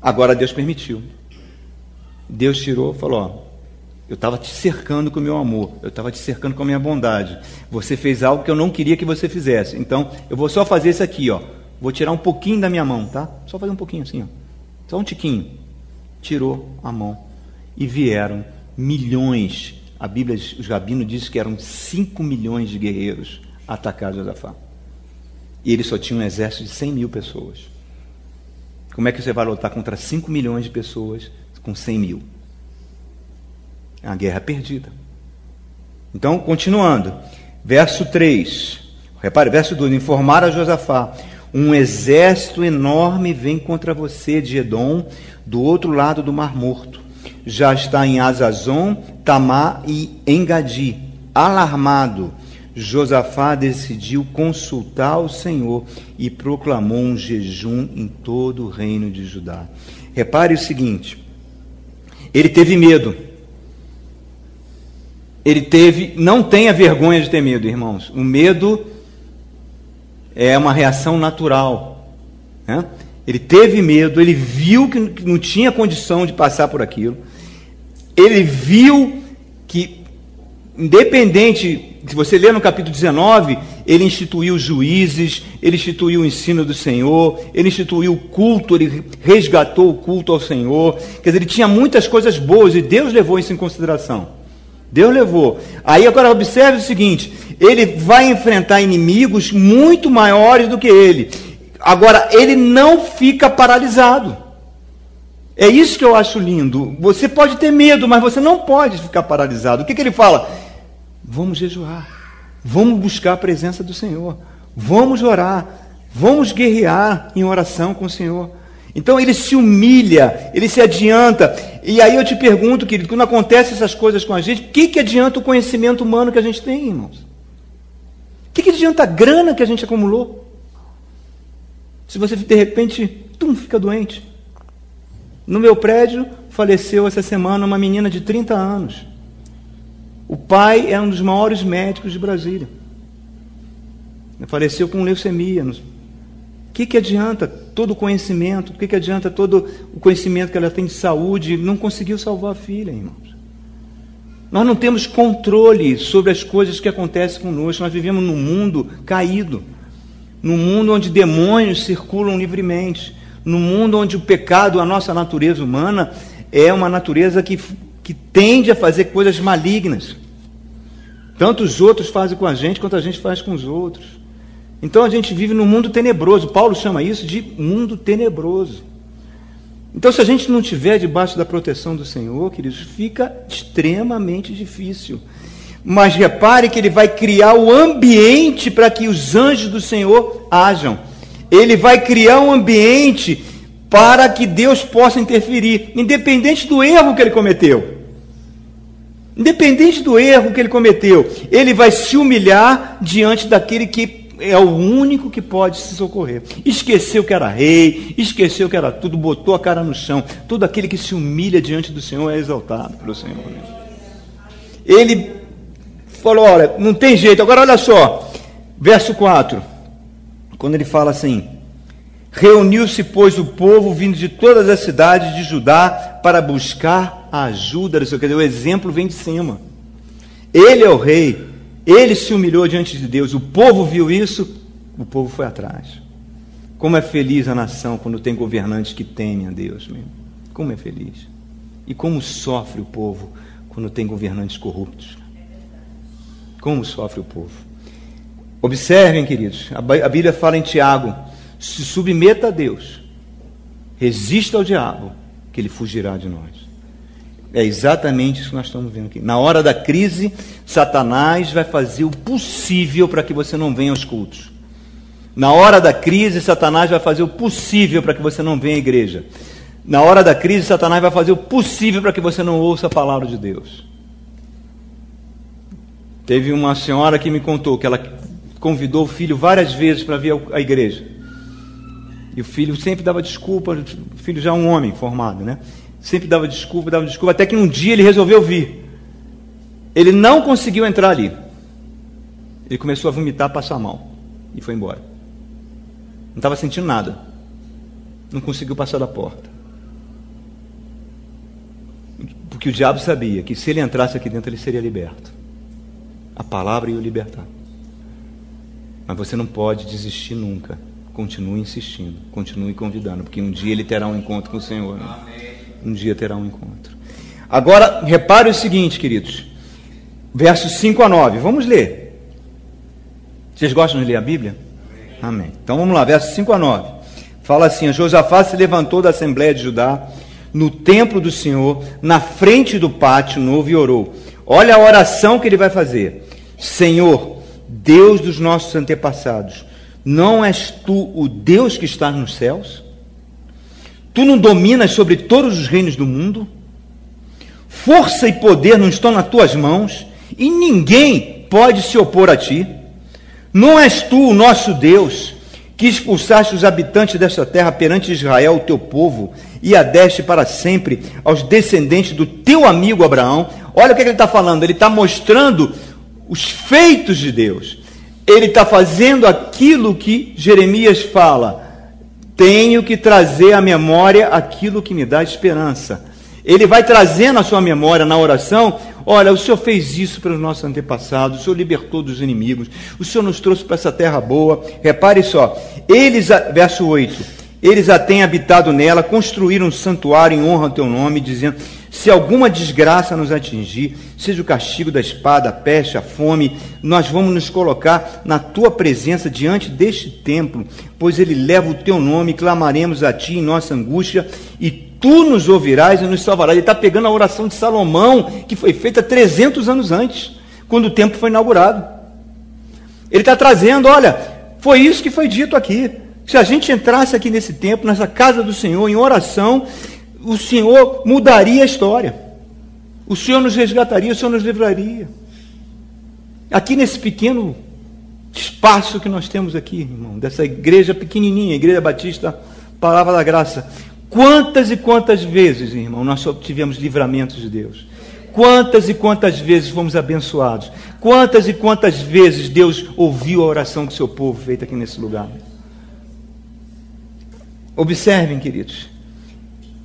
Agora Deus permitiu. Deus tirou, falou: ó, eu estava te cercando com o meu amor, eu estava te cercando com a minha bondade. Você fez algo que eu não queria que você fizesse. Então, eu vou só fazer isso aqui, ó. Vou tirar um pouquinho da minha mão, tá? Só fazer um pouquinho assim, ó. Só um tiquinho. Tirou a mão. E vieram milhões. A Bíblia, os rabinos diz que eram 5 milhões de guerreiros atacar Josafá. E ele só tinha um exército de 100 mil pessoas. Como é que você vai lutar contra 5 milhões de pessoas com 100 mil? É uma guerra perdida. Então, continuando. Verso 3. Repare, verso 2. Informar a Josafá um exército enorme vem contra você de Edom, do outro lado do Mar Morto. Já está em Azazon, Tamá e Engadi. Alarmado, Josafá decidiu consultar o Senhor e proclamou um jejum em todo o reino de Judá. Repare o seguinte: ele teve medo. Ele teve, não tenha vergonha de ter medo, irmãos. O medo é uma reação natural. Né? Ele teve medo, ele viu que não tinha condição de passar por aquilo, ele viu que, independente, se você ler no capítulo 19, ele instituiu juízes, ele instituiu o ensino do Senhor, ele instituiu o culto, ele resgatou o culto ao Senhor. Quer dizer, ele tinha muitas coisas boas e Deus levou isso em consideração. Deus levou. Aí agora observe o seguinte: ele vai enfrentar inimigos muito maiores do que ele. Agora, ele não fica paralisado. É isso que eu acho lindo. Você pode ter medo, mas você não pode ficar paralisado. O que, que ele fala? Vamos jejuar. Vamos buscar a presença do Senhor. Vamos orar. Vamos guerrear em oração com o Senhor. Então ele se humilha, ele se adianta. E aí eu te pergunto, querido, quando acontecem essas coisas com a gente, o que, que adianta o conhecimento humano que a gente tem, irmãos? O que, que adianta a grana que a gente acumulou? Se você de repente, tum, fica doente. No meu prédio faleceu essa semana uma menina de 30 anos. O pai é um dos maiores médicos de Brasília. Faleceu com leucemia o que, que adianta todo o conhecimento? O que, que adianta todo o conhecimento que ela tem de saúde? Não conseguiu salvar a filha, irmãos. Nós não temos controle sobre as coisas que acontecem conosco. Nós vivemos num mundo caído, num mundo onde demônios circulam livremente, num mundo onde o pecado, a nossa natureza humana, é uma natureza que, que tende a fazer coisas malignas. Tanto os outros fazem com a gente, quanto a gente faz com os outros. Então a gente vive num mundo tenebroso. Paulo chama isso de mundo tenebroso. Então, se a gente não estiver debaixo da proteção do Senhor, queridos, fica extremamente difícil. Mas repare que ele vai criar o ambiente para que os anjos do Senhor hajam. Ele vai criar um ambiente para que Deus possa interferir, independente do erro que ele cometeu. Independente do erro que ele cometeu, ele vai se humilhar diante daquele que é o único que pode se socorrer. Esqueceu que era rei, esqueceu que era tudo, botou a cara no chão. Todo aquele que se humilha diante do Senhor é exaltado pelo Senhor. Ele falou: Olha, não tem jeito. Agora olha só, verso 4, quando ele fala assim: Reuniu-se, pois, o povo vindo de todas as cidades de Judá para buscar a ajuda do Senhor. Quer dizer, o exemplo vem de cima. Ele é o rei, ele se humilhou diante de Deus, o povo viu isso, o povo foi atrás. Como é feliz a nação quando tem governantes que temem a Deus, mesmo. Como é feliz. E como sofre o povo quando tem governantes corruptos. Como sofre o povo. Observem, queridos, a Bíblia fala em Tiago: se submeta a Deus, resista ao diabo, que ele fugirá de nós. É exatamente isso que nós estamos vendo aqui. Na hora da crise, Satanás vai fazer o possível para que você não venha aos cultos. Na hora da crise, Satanás vai fazer o possível para que você não venha à igreja. Na hora da crise, Satanás vai fazer o possível para que você não ouça a palavra de Deus. Teve uma senhora que me contou que ela convidou o filho várias vezes para vir à igreja. E o filho sempre dava desculpa, o filho já é um homem formado, né? Sempre dava desculpa, dava desculpa, até que um dia ele resolveu vir. Ele não conseguiu entrar ali. Ele começou a vomitar, passar mal e foi embora. Não estava sentindo nada. Não conseguiu passar da porta. Porque o diabo sabia que se ele entrasse aqui dentro, ele seria liberto. A palavra ia o libertar. Mas você não pode desistir nunca. Continue insistindo, continue convidando, porque um dia ele terá um encontro com o Senhor. Né? Um dia terá um encontro. Agora, repare o seguinte, queridos. Versos 5 a 9. Vamos ler. Vocês gostam de ler a Bíblia? Amém. Então vamos lá, versos 5 a 9. Fala assim: Josafá se levantou da Assembleia de Judá, no templo do Senhor, na frente do pátio novo, e orou. Olha a oração que ele vai fazer: Senhor, Deus dos nossos antepassados, não és tu o Deus que está nos céus? Tu não dominas sobre todos os reinos do mundo? Força e poder não estão nas tuas mãos, e ninguém pode se opor a ti. Não és tu o nosso Deus, que expulsaste os habitantes desta terra perante Israel, o teu povo, e a deste para sempre aos descendentes do teu amigo Abraão. Olha o que ele está falando, ele está mostrando os feitos de Deus. Ele está fazendo aquilo que Jeremias fala. Tenho que trazer à memória aquilo que me dá esperança. Ele vai trazendo à sua memória na oração: olha, o Senhor fez isso pelos nossos antepassados, o Senhor libertou dos inimigos, o Senhor nos trouxe para essa terra boa. Repare só, eles, verso 8: eles a têm habitado nela, construíram um santuário em honra ao teu nome, dizendo: se alguma desgraça nos atingir, seja o castigo da espada, a peste, a fome, nós vamos nos colocar na tua presença diante deste templo, pois ele leva o teu nome, clamaremos a ti em nossa angústia, e tu nos ouvirás e nos salvarás. Ele está pegando a oração de Salomão, que foi feita 300 anos antes, quando o templo foi inaugurado. Ele está trazendo, olha, foi isso que foi dito aqui. Se a gente entrasse aqui nesse templo, nessa casa do Senhor, em oração, o Senhor mudaria a história. O Senhor nos resgataria, o Senhor nos livraria. Aqui nesse pequeno espaço que nós temos aqui, irmão, dessa igreja pequenininha, Igreja Batista, Palavra da Graça. Quantas e quantas vezes, irmão, nós tivemos livramentos de Deus? Quantas e quantas vezes fomos abençoados? Quantas e quantas vezes Deus ouviu a oração do seu povo feita aqui nesse lugar? Observem, queridos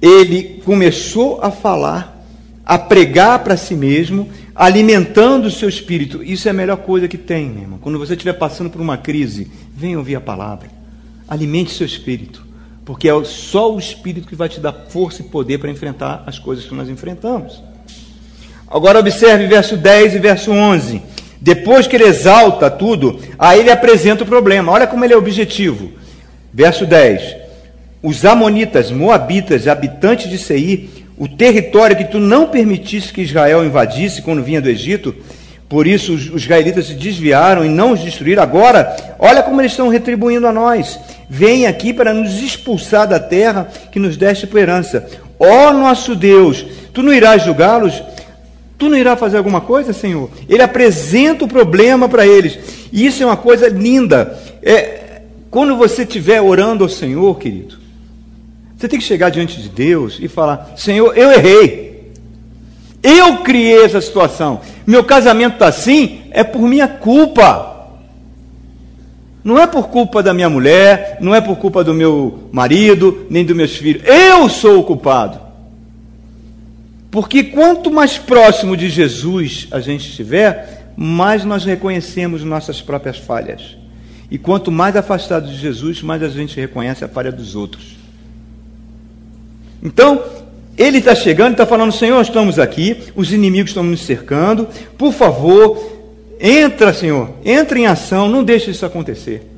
ele começou a falar, a pregar para si mesmo, alimentando o seu espírito. Isso é a melhor coisa que tem, irmão. Quando você estiver passando por uma crise, venha ouvir a palavra. Alimente seu espírito. Porque é só o Espírito que vai te dar força e poder para enfrentar as coisas que nós enfrentamos. Agora observe verso 10 e verso 11. Depois que ele exalta tudo, aí ele apresenta o problema. Olha como ele é objetivo. Verso 10. Os amonitas, moabitas, habitantes de Seir, o território que tu não permitisse que Israel invadisse quando vinha do Egito, por isso os, israelitas se desviaram e não os destruíram. Agora, olha como eles estão retribuindo a nós. Vem aqui para nos expulsar da terra que nos deste por herança. Ó nosso Deus, tu não irás julgá-los? Tu não irá fazer alguma coisa, Senhor? Ele apresenta o problema para eles. E isso é uma coisa linda. É, quando você estiver orando ao Senhor, querido, você tem que chegar diante de Deus e falar: Senhor, eu errei. Eu criei essa situação. Meu casamento está assim, é por minha culpa. Não é por culpa da minha mulher, não é por culpa do meu marido, nem dos meus filhos. Eu sou o culpado. Porque quanto mais próximo de Jesus a gente estiver, mais nós reconhecemos nossas próprias falhas. E quanto mais afastado de Jesus, mais a gente reconhece a falha dos outros. Então, ele está chegando e está falando: Senhor, estamos aqui, os inimigos estão nos cercando, por favor, entra, Senhor, entra em ação, não deixe isso acontecer.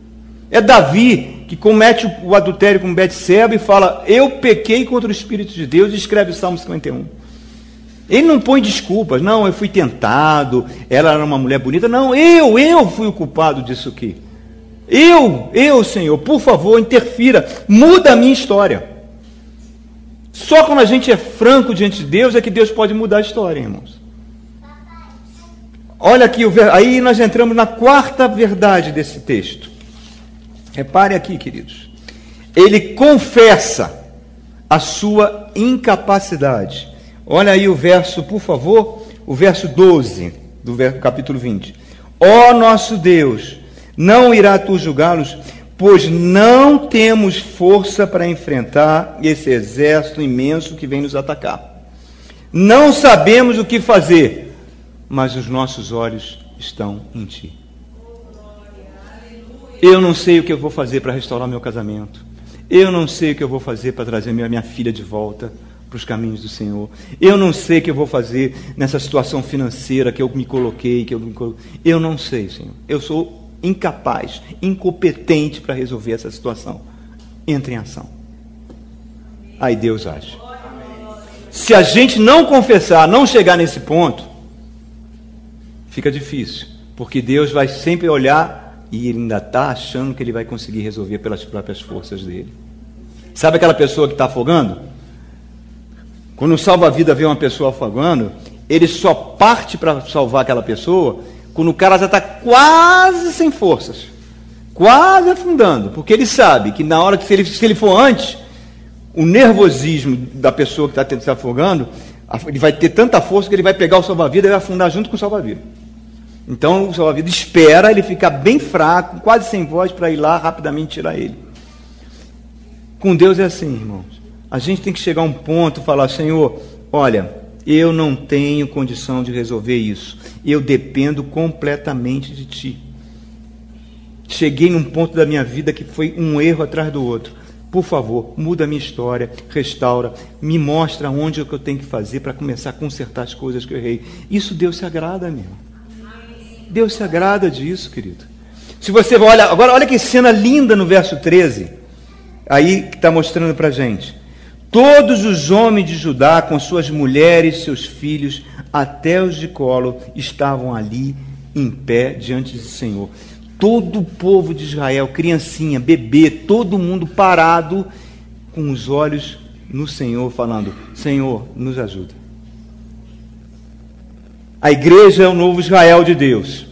É Davi que comete o adultério com Betseba e fala: Eu pequei contra o Espírito de Deus, e escreve o Salmo 51. Ele não põe desculpas, não, eu fui tentado, ela era uma mulher bonita. Não, eu, eu fui o culpado disso aqui. Eu, eu, Senhor, por favor, interfira, muda a minha história. Só quando a gente é franco diante de Deus é que Deus pode mudar a história, irmãos. Olha aqui, aí nós entramos na quarta verdade desse texto. Repare aqui, queridos. Ele confessa a sua incapacidade. Olha aí o verso, por favor, o verso 12 do capítulo 20. Ó oh, nosso Deus, não irá tu julgá-los, pois não temos força para enfrentar esse exército imenso que vem nos atacar. Não sabemos o que fazer, mas os nossos olhos estão em ti. Eu não sei o que eu vou fazer para restaurar meu casamento. Eu não sei o que eu vou fazer para trazer minha, minha filha de volta para os caminhos do Senhor. Eu não sei o que eu vou fazer nessa situação financeira que eu me coloquei, que eu me coloquei. Eu não sei, Senhor. Eu sou incapaz, incompetente para resolver essa situação. Entre em ação. Aí Deus age. Se a gente não confessar, não chegar nesse ponto, fica difícil, porque Deus vai sempre olhar e ele ainda está achando que ele vai conseguir resolver pelas próprias forças dele. Sabe aquela pessoa que está afogando? Quando o salva-vida vê uma pessoa afogando, ele só parte para salvar aquela pessoa quando o cara já está quase sem forças, quase afundando, porque ele sabe que na hora que se ele, se ele for antes, o nervosismo da pessoa que está se afogando, ele vai ter tanta força que ele vai pegar o salva-vida e vai afundar junto com o salva-vida. Então o salva-vida espera ele ficar bem fraco, quase sem voz, para ir lá rapidamente tirar ele. Com Deus é assim, irmãos. A gente tem que chegar a um ponto e falar: Senhor, olha, eu não tenho condição de resolver isso. Eu dependo completamente de Ti. Cheguei num ponto da minha vida que foi um erro atrás do outro. Por favor, muda a minha história, restaura, me mostra onde é que eu tenho que fazer para começar a consertar as coisas que eu errei. Isso Deus se agrada, meu. Deus se agrada disso, querido. Se você olha, agora olha que cena linda no verso 13, aí que está mostrando para gente. Todos os homens de Judá, com suas mulheres, seus filhos, até os de colo, estavam ali em pé diante do Senhor. Todo o povo de Israel, criancinha, bebê, todo mundo parado, com os olhos no Senhor, falando: Senhor, nos ajuda. A igreja é o novo Israel de Deus.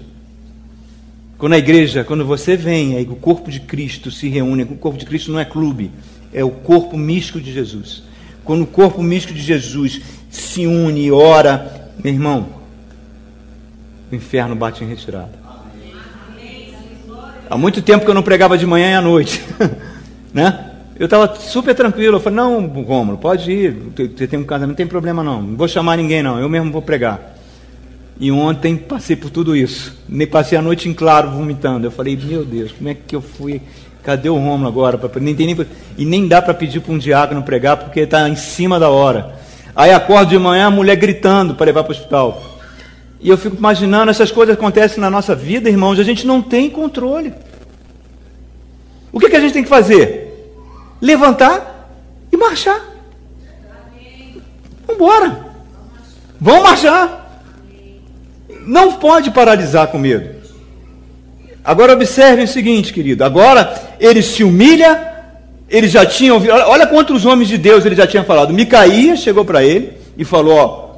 Quando a igreja, quando você vem, aí o corpo de Cristo se reúne, o corpo de Cristo não é clube, é o corpo místico de Jesus. Quando o corpo místico de Jesus se une e ora, meu irmão, o inferno bate em retirada. Há muito tempo que eu não pregava de manhã e à noite, né? Eu estava super tranquilo. Eu falei: Não, Romulo, pode ir. Você tem um casamento, não tem problema não. Não vou chamar ninguém não. Eu mesmo vou pregar. E ontem passei por tudo isso. Nem passei a noite em claro vomitando. Eu falei: Meu Deus, como é que eu fui Cadê o Romulo agora? Nem tem nem, e nem dá para pedir para um diácono pregar porque está em cima da hora. Aí acordo de manhã, a mulher gritando para levar para o hospital. E eu fico imaginando, essas coisas acontecem na nossa vida, irmãos, a gente não tem controle. O que, que a gente tem que fazer? Levantar e marchar. Vamos embora. Vamos marchar. Não pode paralisar com medo. Agora observe o seguinte, querido. Agora ele se humilha. Ele já tinha ouvido. Olha quantos homens de Deus ele já tinha falado. Micaías chegou para ele e falou: Ó,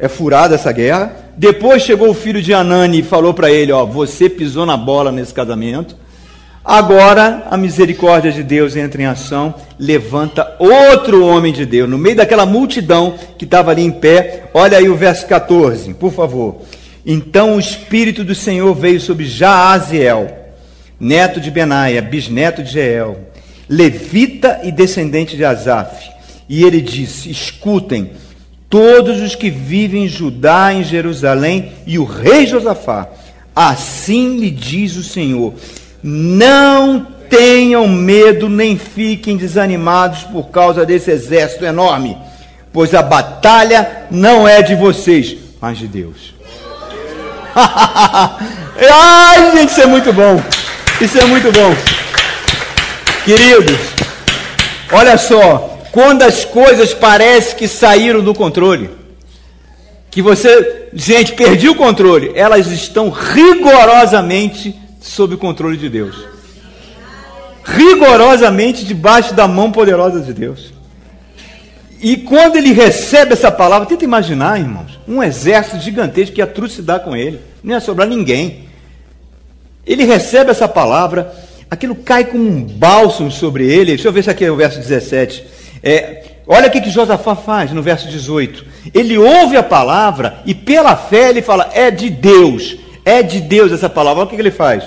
é furada essa guerra. Depois chegou o filho de Anani e falou para ele: Ó, você pisou na bola nesse casamento. Agora a misericórdia de Deus entra em ação, levanta outro homem de Deus, no meio daquela multidão que estava ali em pé. Olha aí o verso 14, por favor. Então o Espírito do Senhor veio sobre Jaaziel, neto de Benaia, bisneto de Jeel, levita e descendente de Asaf. E ele disse: Escutem, todos os que vivem em Judá, em Jerusalém, e o rei Josafá, assim lhe diz o Senhor: Não tenham medo, nem fiquem desanimados por causa desse exército enorme, pois a batalha não é de vocês, mas de Deus. Ai, gente, isso é muito bom. Isso é muito bom. Queridos, olha só, quando as coisas parecem que saíram do controle, que você, gente, perdi o controle, elas estão rigorosamente sob o controle de Deus. Rigorosamente debaixo da mão poderosa de Deus. E quando ele recebe essa palavra, tenta imaginar, irmãos, um exército gigantesco que ia trucidar com ele, não ia sobrar ninguém. Ele recebe essa palavra, aquilo cai como um bálsamo sobre ele. Deixa eu ver se aqui é o verso 17. É, olha o que, que Josafá faz no verso 18. Ele ouve a palavra e pela fé ele fala: é de Deus, é de Deus essa palavra. Olha o que, que ele faz.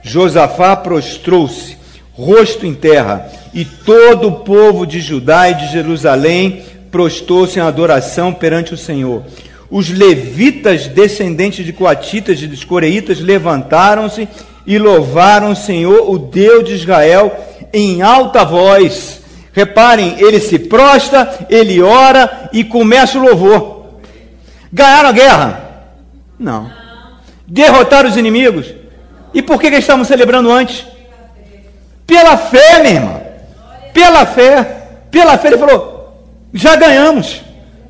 Josafá prostrou-se, rosto em terra e todo o povo de Judá e de Jerusalém prostou-se em adoração perante o Senhor. Os levitas, descendentes de coatitas e dos coreitas, levantaram-se e louvaram o Senhor, o Deus de Israel, em alta voz. Reparem, ele se prosta, ele ora e começa o louvor. Ganharam a guerra? Não. Derrotaram os inimigos? E por que, que estavam celebrando antes? Pela fé, minha irmã pela fé, pela fé, ele falou: já ganhamos,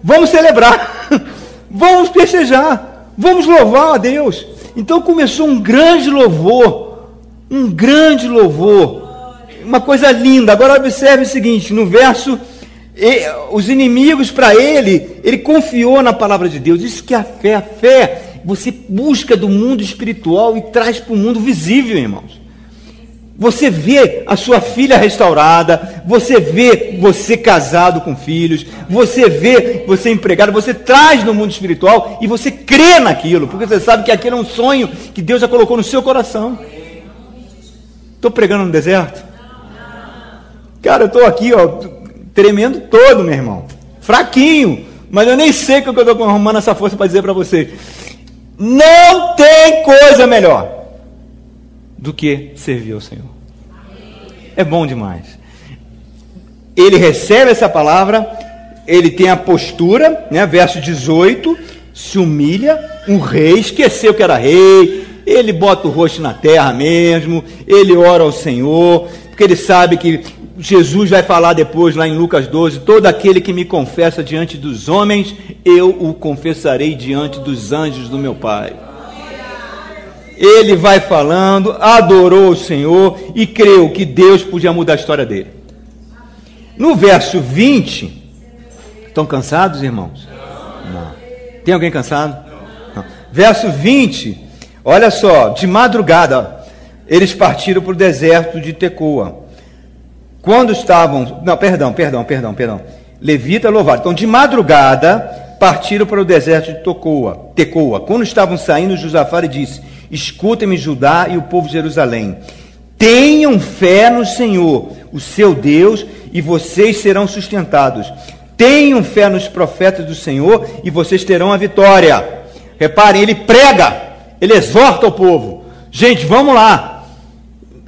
vamos celebrar, vamos festejar, vamos louvar a Deus. Então começou um grande louvor, um grande louvor, uma coisa linda. Agora observe o seguinte: no verso, os inimigos para ele, ele confiou na palavra de Deus. Diz que a fé, a fé, você busca do mundo espiritual e traz para o mundo visível, irmãos. Você vê a sua filha restaurada, você vê você casado com filhos, você vê você empregado, você traz no mundo espiritual e você crê naquilo, porque você sabe que aquilo é um sonho que Deus já colocou no seu coração. Estou pregando no deserto? Cara, eu estou aqui, ó, tremendo todo, meu irmão. Fraquinho, mas eu nem sei o que eu estou arrumando essa força para dizer para você. Não tem coisa melhor do que servir ao Senhor. É bom demais. Ele recebe essa palavra, ele tem a postura, né, verso 18, se humilha, um rei, esqueceu que era rei, ele bota o rosto na terra mesmo, ele ora ao Senhor, porque ele sabe que Jesus vai falar depois, lá em Lucas 12: todo aquele que me confessa diante dos homens, eu o confessarei diante dos anjos do meu Pai ele vai falando, adorou o Senhor e creu que Deus podia mudar a história dele. No verso 20, estão cansados, irmãos? Não. Tem alguém cansado? Não. Verso 20, olha só, de madrugada, eles partiram para o deserto de Tecoa. Quando estavam. Não, perdão, perdão, perdão, perdão. Levita louvado. Então, de madrugada, partiram para o deserto de Tecoa. Tecoa. Quando estavam saindo, Josafá disse: Escutem-me, Judá e o povo de Jerusalém. Tenham fé no Senhor, o seu Deus, e vocês serão sustentados. Tenham fé nos profetas do Senhor e vocês terão a vitória. Reparem, ele prega, ele exorta o povo. Gente, vamos lá.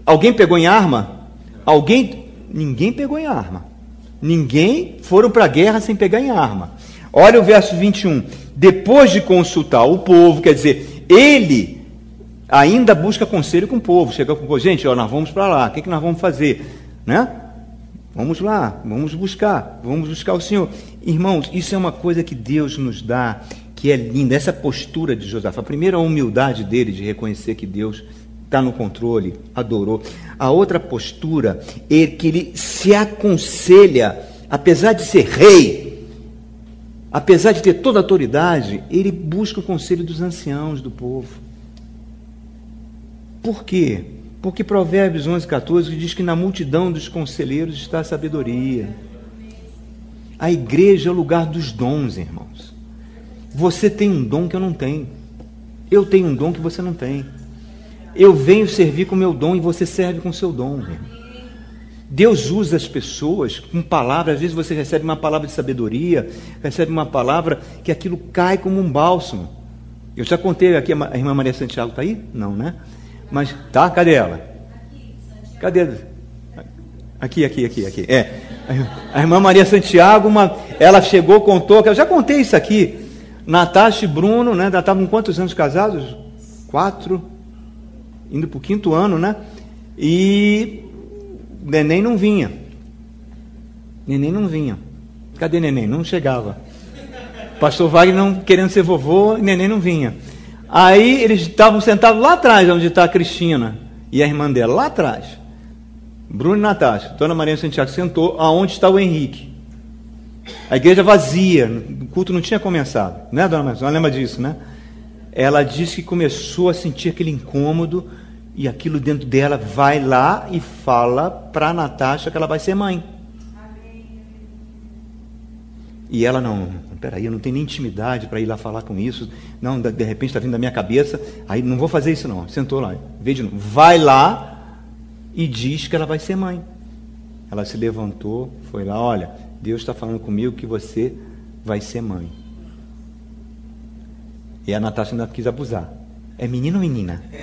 Alguém pegou em arma? Alguém, ninguém pegou em arma. Ninguém foram para a guerra sem pegar em arma. Olha o verso 21. Depois de consultar o povo, quer dizer, ele ainda busca conselho com o povo. Chega com o povo, gente, ó, nós vamos para lá, o que, que nós vamos fazer? Né? Vamos lá, vamos buscar, vamos buscar o Senhor. Irmãos, isso é uma coisa que Deus nos dá, que é linda, essa postura de Josafá. Primeiro, a humildade dele de reconhecer que Deus está no controle, adorou. A outra postura é que ele se aconselha, apesar de ser rei, apesar de ter toda a autoridade, ele busca o conselho dos anciãos do povo. Por quê? Porque Provérbios 11, 14 diz que na multidão dos conselheiros está a sabedoria. A igreja é o lugar dos dons, irmãos. Você tem um dom que eu não tenho. Eu tenho um dom que você não tem. Eu venho servir com meu dom e você serve com seu dom. Deus usa as pessoas com palavras. Às vezes você recebe uma palavra de sabedoria, recebe uma palavra que aquilo cai como um bálsamo. Eu já contei aqui, a irmã Maria Santiago está aí? Não, né? Mas tá, cadê ela? Cadê? Aqui, aqui, aqui, aqui. É. A irmã Maria Santiago, uma, ela chegou, contou, que eu já contei isso aqui. Natasha e Bruno, né? Estavam quantos anos casados? Quatro indo para o quinto ano, né? E neném não vinha. Neném não vinha. Cadê neném? Não chegava. Pastor Wagner não querendo ser vovô, neném não vinha. Aí eles estavam sentados lá atrás, onde está a Cristina e a irmã dela, lá atrás. Bruno e Natasha. Dona Maria Santiago sentou aonde está o Henrique. A igreja vazia, o culto não tinha começado, né, dona Maria? Não lembra disso, né? Ela disse que começou a sentir aquele incômodo, e aquilo dentro dela vai lá e fala para Natasha que ela vai ser mãe. E ela não, peraí, eu não tenho nem intimidade para ir lá falar com isso. Não, de repente está vindo da minha cabeça. Aí não vou fazer isso não. Sentou lá, novo. Vai lá e diz que ela vai ser mãe. Ela se levantou, foi lá, olha, Deus está falando comigo que você vai ser mãe. E a Natasha ainda quis abusar. É menino ou menina?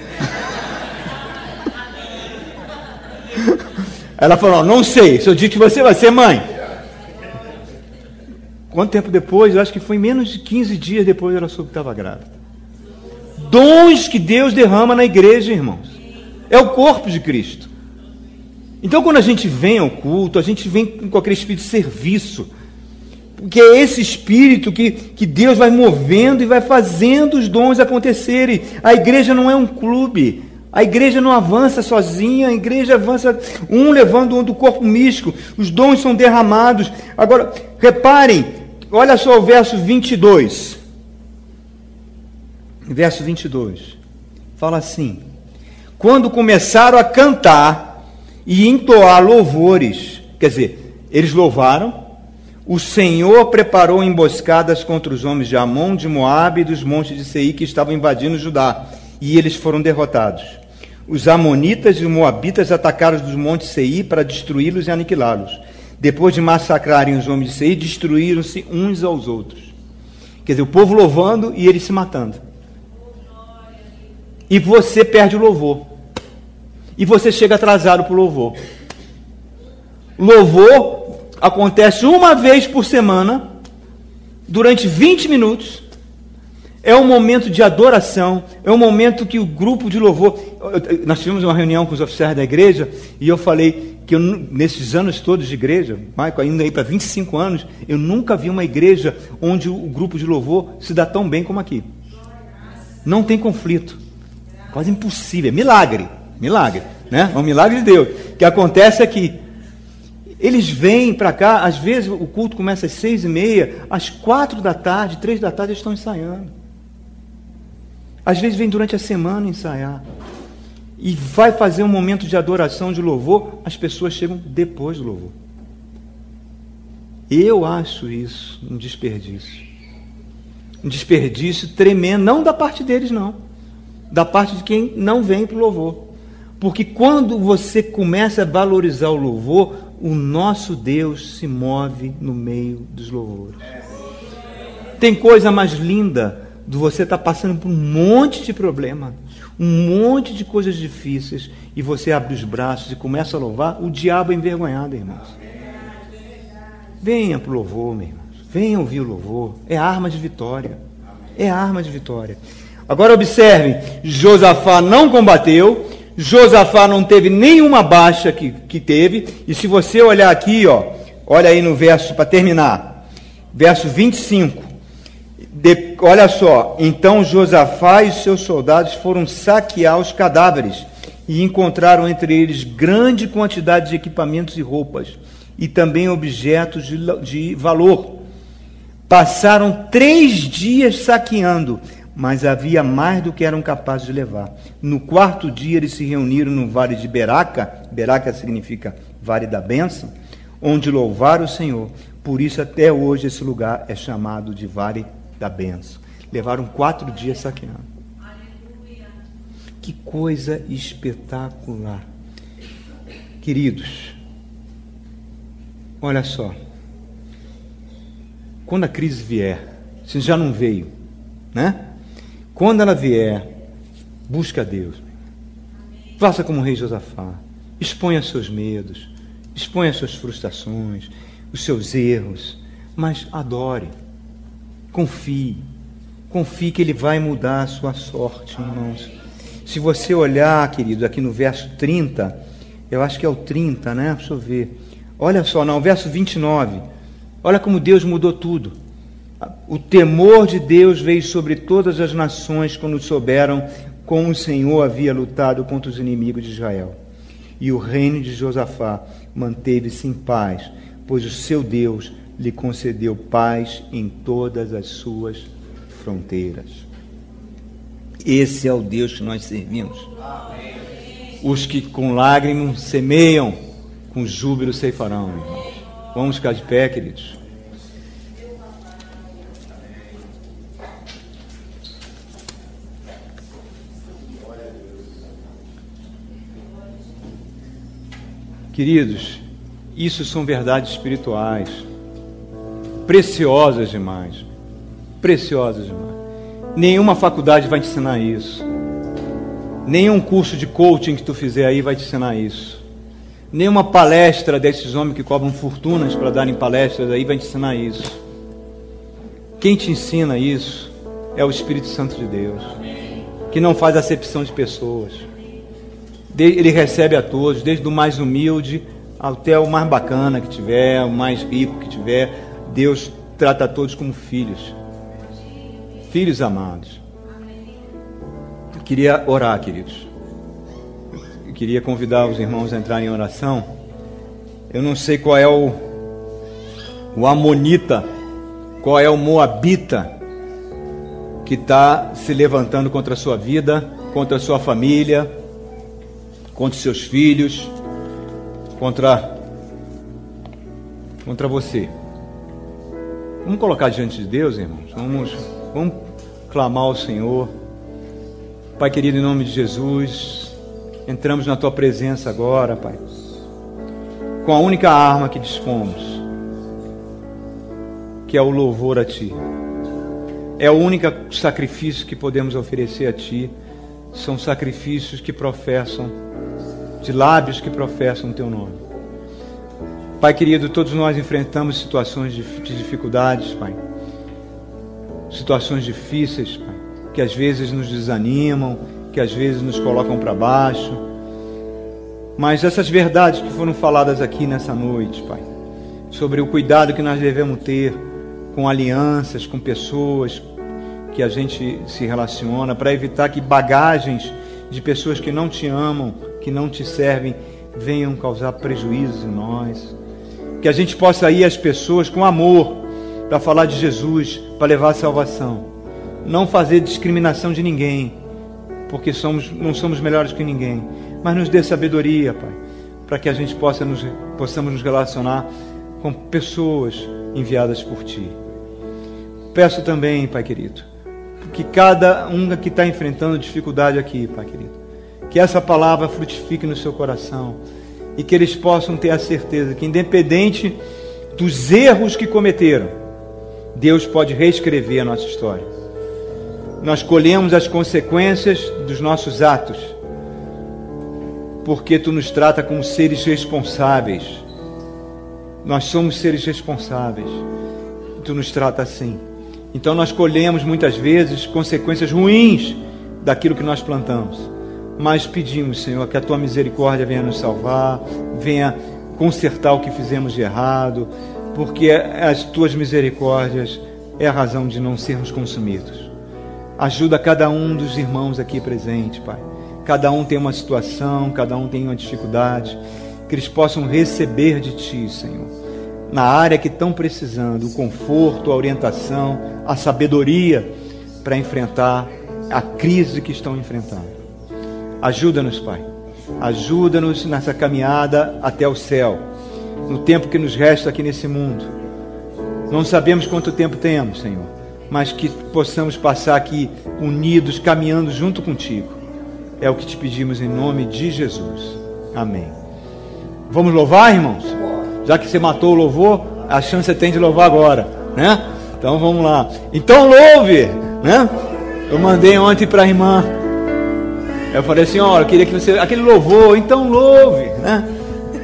Ela falou: Não sei, se eu digo que você vai ser mãe. Quanto tempo depois? Eu acho que foi menos de 15 dias depois ela soube que estava grávida. Dons que Deus derrama na igreja, irmãos. É o corpo de Cristo. Então, quando a gente vem ao culto, a gente vem com aquele espírito de serviço. Porque é esse espírito que, que Deus vai movendo e vai fazendo os dons acontecerem. A igreja não é um clube. A igreja não avança sozinha, a igreja avança um levando um do corpo místico, os dons são derramados. Agora, reparem, olha só o verso 22. Verso 22. Fala assim: Quando começaram a cantar e entoar louvores, quer dizer, eles louvaram, o Senhor preparou emboscadas contra os homens de Amon, de Moabe e dos montes de Seir que estavam invadindo Judá, e eles foram derrotados os Amonitas e os Moabitas atacaram os montes Seir para destruí-los e aniquilá-los. Depois de massacrarem os homens de Seir, destruíram-se uns aos outros. Quer dizer, o povo louvando e eles se matando. E você perde o louvor. E você chega atrasado para o louvor. Louvor acontece uma vez por semana, durante 20 minutos. É um momento de adoração, é um momento que o grupo de louvor. Nós tivemos uma reunião com os oficiais da igreja e eu falei que eu, nesses anos todos de igreja, Michael, ainda aí para 25 anos, eu nunca vi uma igreja onde o grupo de louvor se dá tão bem como aqui. Não tem conflito. Quase impossível. É milagre. Milagre. Né? É um milagre de Deus. O que acontece é que eles vêm para cá, às vezes o culto começa às seis e meia, às quatro da tarde, três da tarde eles estão ensaiando. Às vezes vem durante a semana ensaiar. E vai fazer um momento de adoração, de louvor, as pessoas chegam depois do louvor. Eu acho isso um desperdício. Um desperdício tremendo, não da parte deles, não. Da parte de quem não vem para o louvor. Porque quando você começa a valorizar o louvor, o nosso Deus se move no meio dos louvores. Tem coisa mais linda de você estar tá passando por um monte de problema, um monte de coisas difíceis, e você abre os braços e começa a louvar, o diabo é envergonhado, irmãos. Venha para o louvor, meu irmão. Venha ouvir o louvor. É arma de vitória. É arma de vitória. Agora observe: Josafá não combateu, Josafá não teve nenhuma baixa que, que teve, e se você olhar aqui, ó, olha aí no verso para terminar, verso 25. De, olha só, então Josafá e seus soldados foram saquear os cadáveres e encontraram entre eles grande quantidade de equipamentos e roupas e também objetos de, de valor. Passaram três dias saqueando, mas havia mais do que eram capazes de levar. No quarto dia eles se reuniram no vale de Beraca, Beraca significa vale da bênção, onde louvaram o Senhor. Por isso até hoje esse lugar é chamado de vale da bênção. Levaram quatro dias saqueando. Que coisa espetacular. Queridos, olha só. Quando a crise vier, se já não veio, né? Quando ela vier, busca Deus. Faça como o rei Josafá. Exponha seus medos, exponha suas frustrações, os seus erros, mas adore. Confie. Confie que ele vai mudar a sua sorte, irmãos. Se você olhar, querido, aqui no verso 30, eu acho que é o 30, né? Deixa eu ver. Olha só, não, verso 29. Olha como Deus mudou tudo. O temor de Deus veio sobre todas as nações quando souberam como o Senhor havia lutado contra os inimigos de Israel. E o reino de Josafá manteve-se em paz, pois o seu Deus lhe concedeu paz em todas as suas fronteiras. Esse é o Deus que nós servimos. Os que com lágrimas semeiam, com júbilo ceifarão. Vamos ficar de pé, queridos. Queridos, isso são verdades espirituais, preciosas demais, preciosas demais. Nenhuma faculdade vai te ensinar isso. Nenhum curso de coaching que tu fizer aí vai te ensinar isso. Nenhuma palestra desses homens que cobram fortunas para darem palestras aí vai te ensinar isso. Quem te ensina isso é o Espírito Santo de Deus, que não faz acepção de pessoas. Ele recebe a todos, desde o mais humilde até o mais bacana que tiver, o mais rico que tiver. Deus trata todos como filhos. Filhos amados. Eu queria orar, queridos. Eu queria convidar os irmãos a entrarem em oração. Eu não sei qual é o, o Amonita, qual é o Moabita que está se levantando contra a sua vida, contra a sua família, contra os seus filhos, contra, contra você. Vamos colocar diante de Deus, irmãos. Vamos Vamos clamar ao Senhor. Pai querido, em nome de Jesus, entramos na tua presença agora, Pai, com a única arma que dispomos, que é o louvor a Ti. É o único sacrifício que podemos oferecer a Ti. São sacrifícios que professam, de lábios que professam o Teu nome. Pai querido, todos nós enfrentamos situações de dificuldades, Pai situações difíceis, Pai, que às vezes nos desanimam, que às vezes nos colocam para baixo. Mas essas verdades que foram faladas aqui nessa noite, Pai, sobre o cuidado que nós devemos ter com alianças, com pessoas que a gente se relaciona, para evitar que bagagens de pessoas que não te amam, que não te servem, venham causar prejuízos em nós. Que a gente possa ir às pessoas com amor, para falar de Jesus, para levar a salvação. Não fazer discriminação de ninguém, porque somos, não somos melhores que ninguém. Mas nos dê sabedoria, Pai, para que a gente possa nos, possamos nos relacionar com pessoas enviadas por Ti. Peço também, Pai querido, que cada um que está enfrentando dificuldade aqui, Pai querido, que essa palavra frutifique no seu coração e que eles possam ter a certeza que, independente dos erros que cometeram, Deus pode reescrever a nossa história. Nós colhemos as consequências dos nossos atos, porque tu nos trata como seres responsáveis. Nós somos seres responsáveis. Tu nos trata assim. Então nós colhemos muitas vezes consequências ruins daquilo que nós plantamos. Mas pedimos, Senhor, que a tua misericórdia venha nos salvar, venha consertar o que fizemos de errado, porque as tuas misericórdias é a razão de não sermos consumidos. Ajuda cada um dos irmãos aqui presentes, Pai. Cada um tem uma situação, cada um tem uma dificuldade, que eles possam receber de Ti, Senhor, na área que estão precisando, o conforto, a orientação, a sabedoria para enfrentar a crise que estão enfrentando. Ajuda-nos, Pai. Ajuda-nos nessa caminhada até o céu, no tempo que nos resta aqui nesse mundo. Não sabemos quanto tempo temos, Senhor, mas que possamos passar aqui unidos, caminhando junto contigo. É o que te pedimos em nome de Jesus. Amém. Vamos louvar, irmãos? Já que você matou o louvor, a chance você tem de louvar agora, né? Então vamos lá. Então louve, né? Eu mandei ontem para a irmã eu falei assim, olha, eu queria que você. Aquele louvor, então louve, né?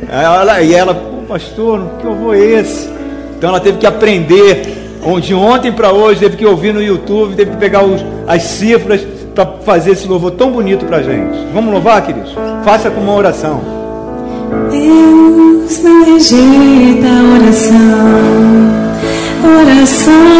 Ela, e ela, pô, pastor, que louvor é esse? Então ela teve que aprender. De ontem para hoje, teve que ouvir no YouTube, teve que pegar os, as cifras para fazer esse louvor tão bonito para gente. Vamos louvar, queridos? Faça com uma oração. Deus não rejeita oração. Oração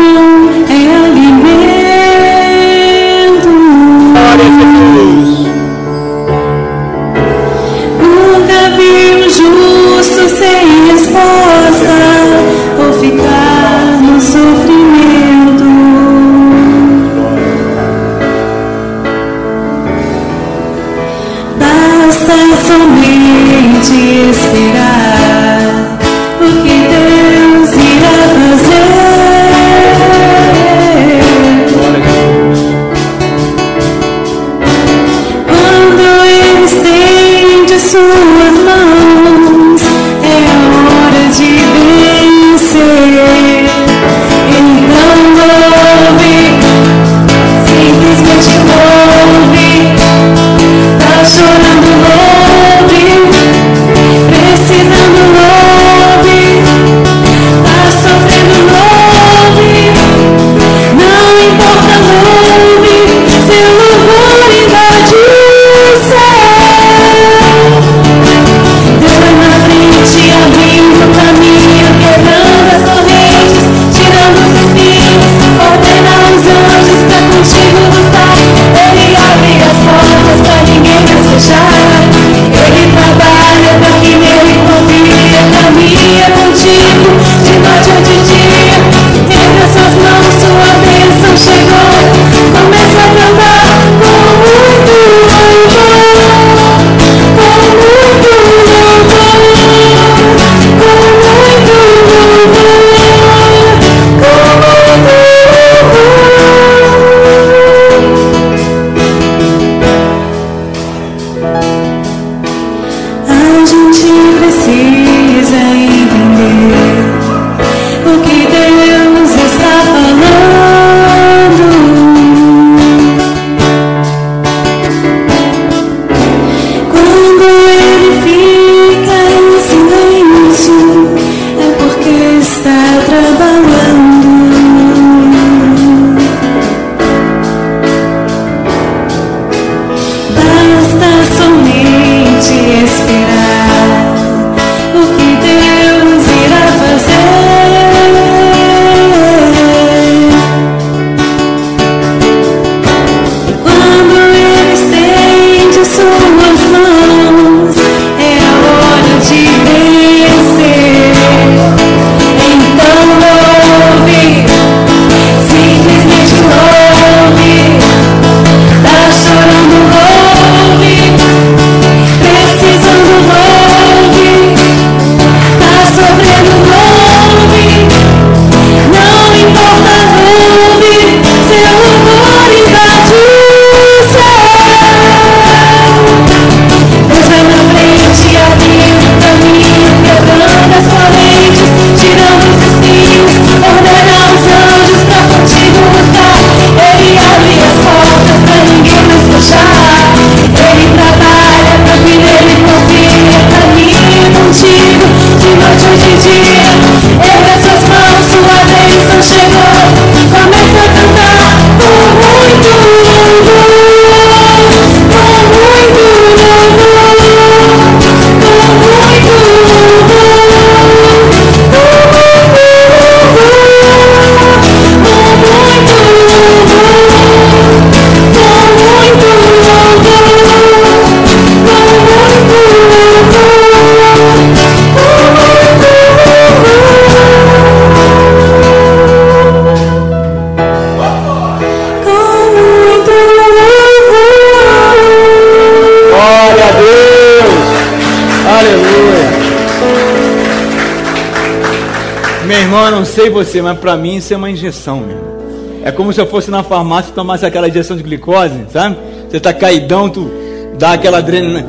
você, mas para mim isso é uma injeção, meu. É como se eu fosse na farmácia e tomasse aquela injeção de glicose, sabe? Você tá caidão, tu dá aquela adrenalina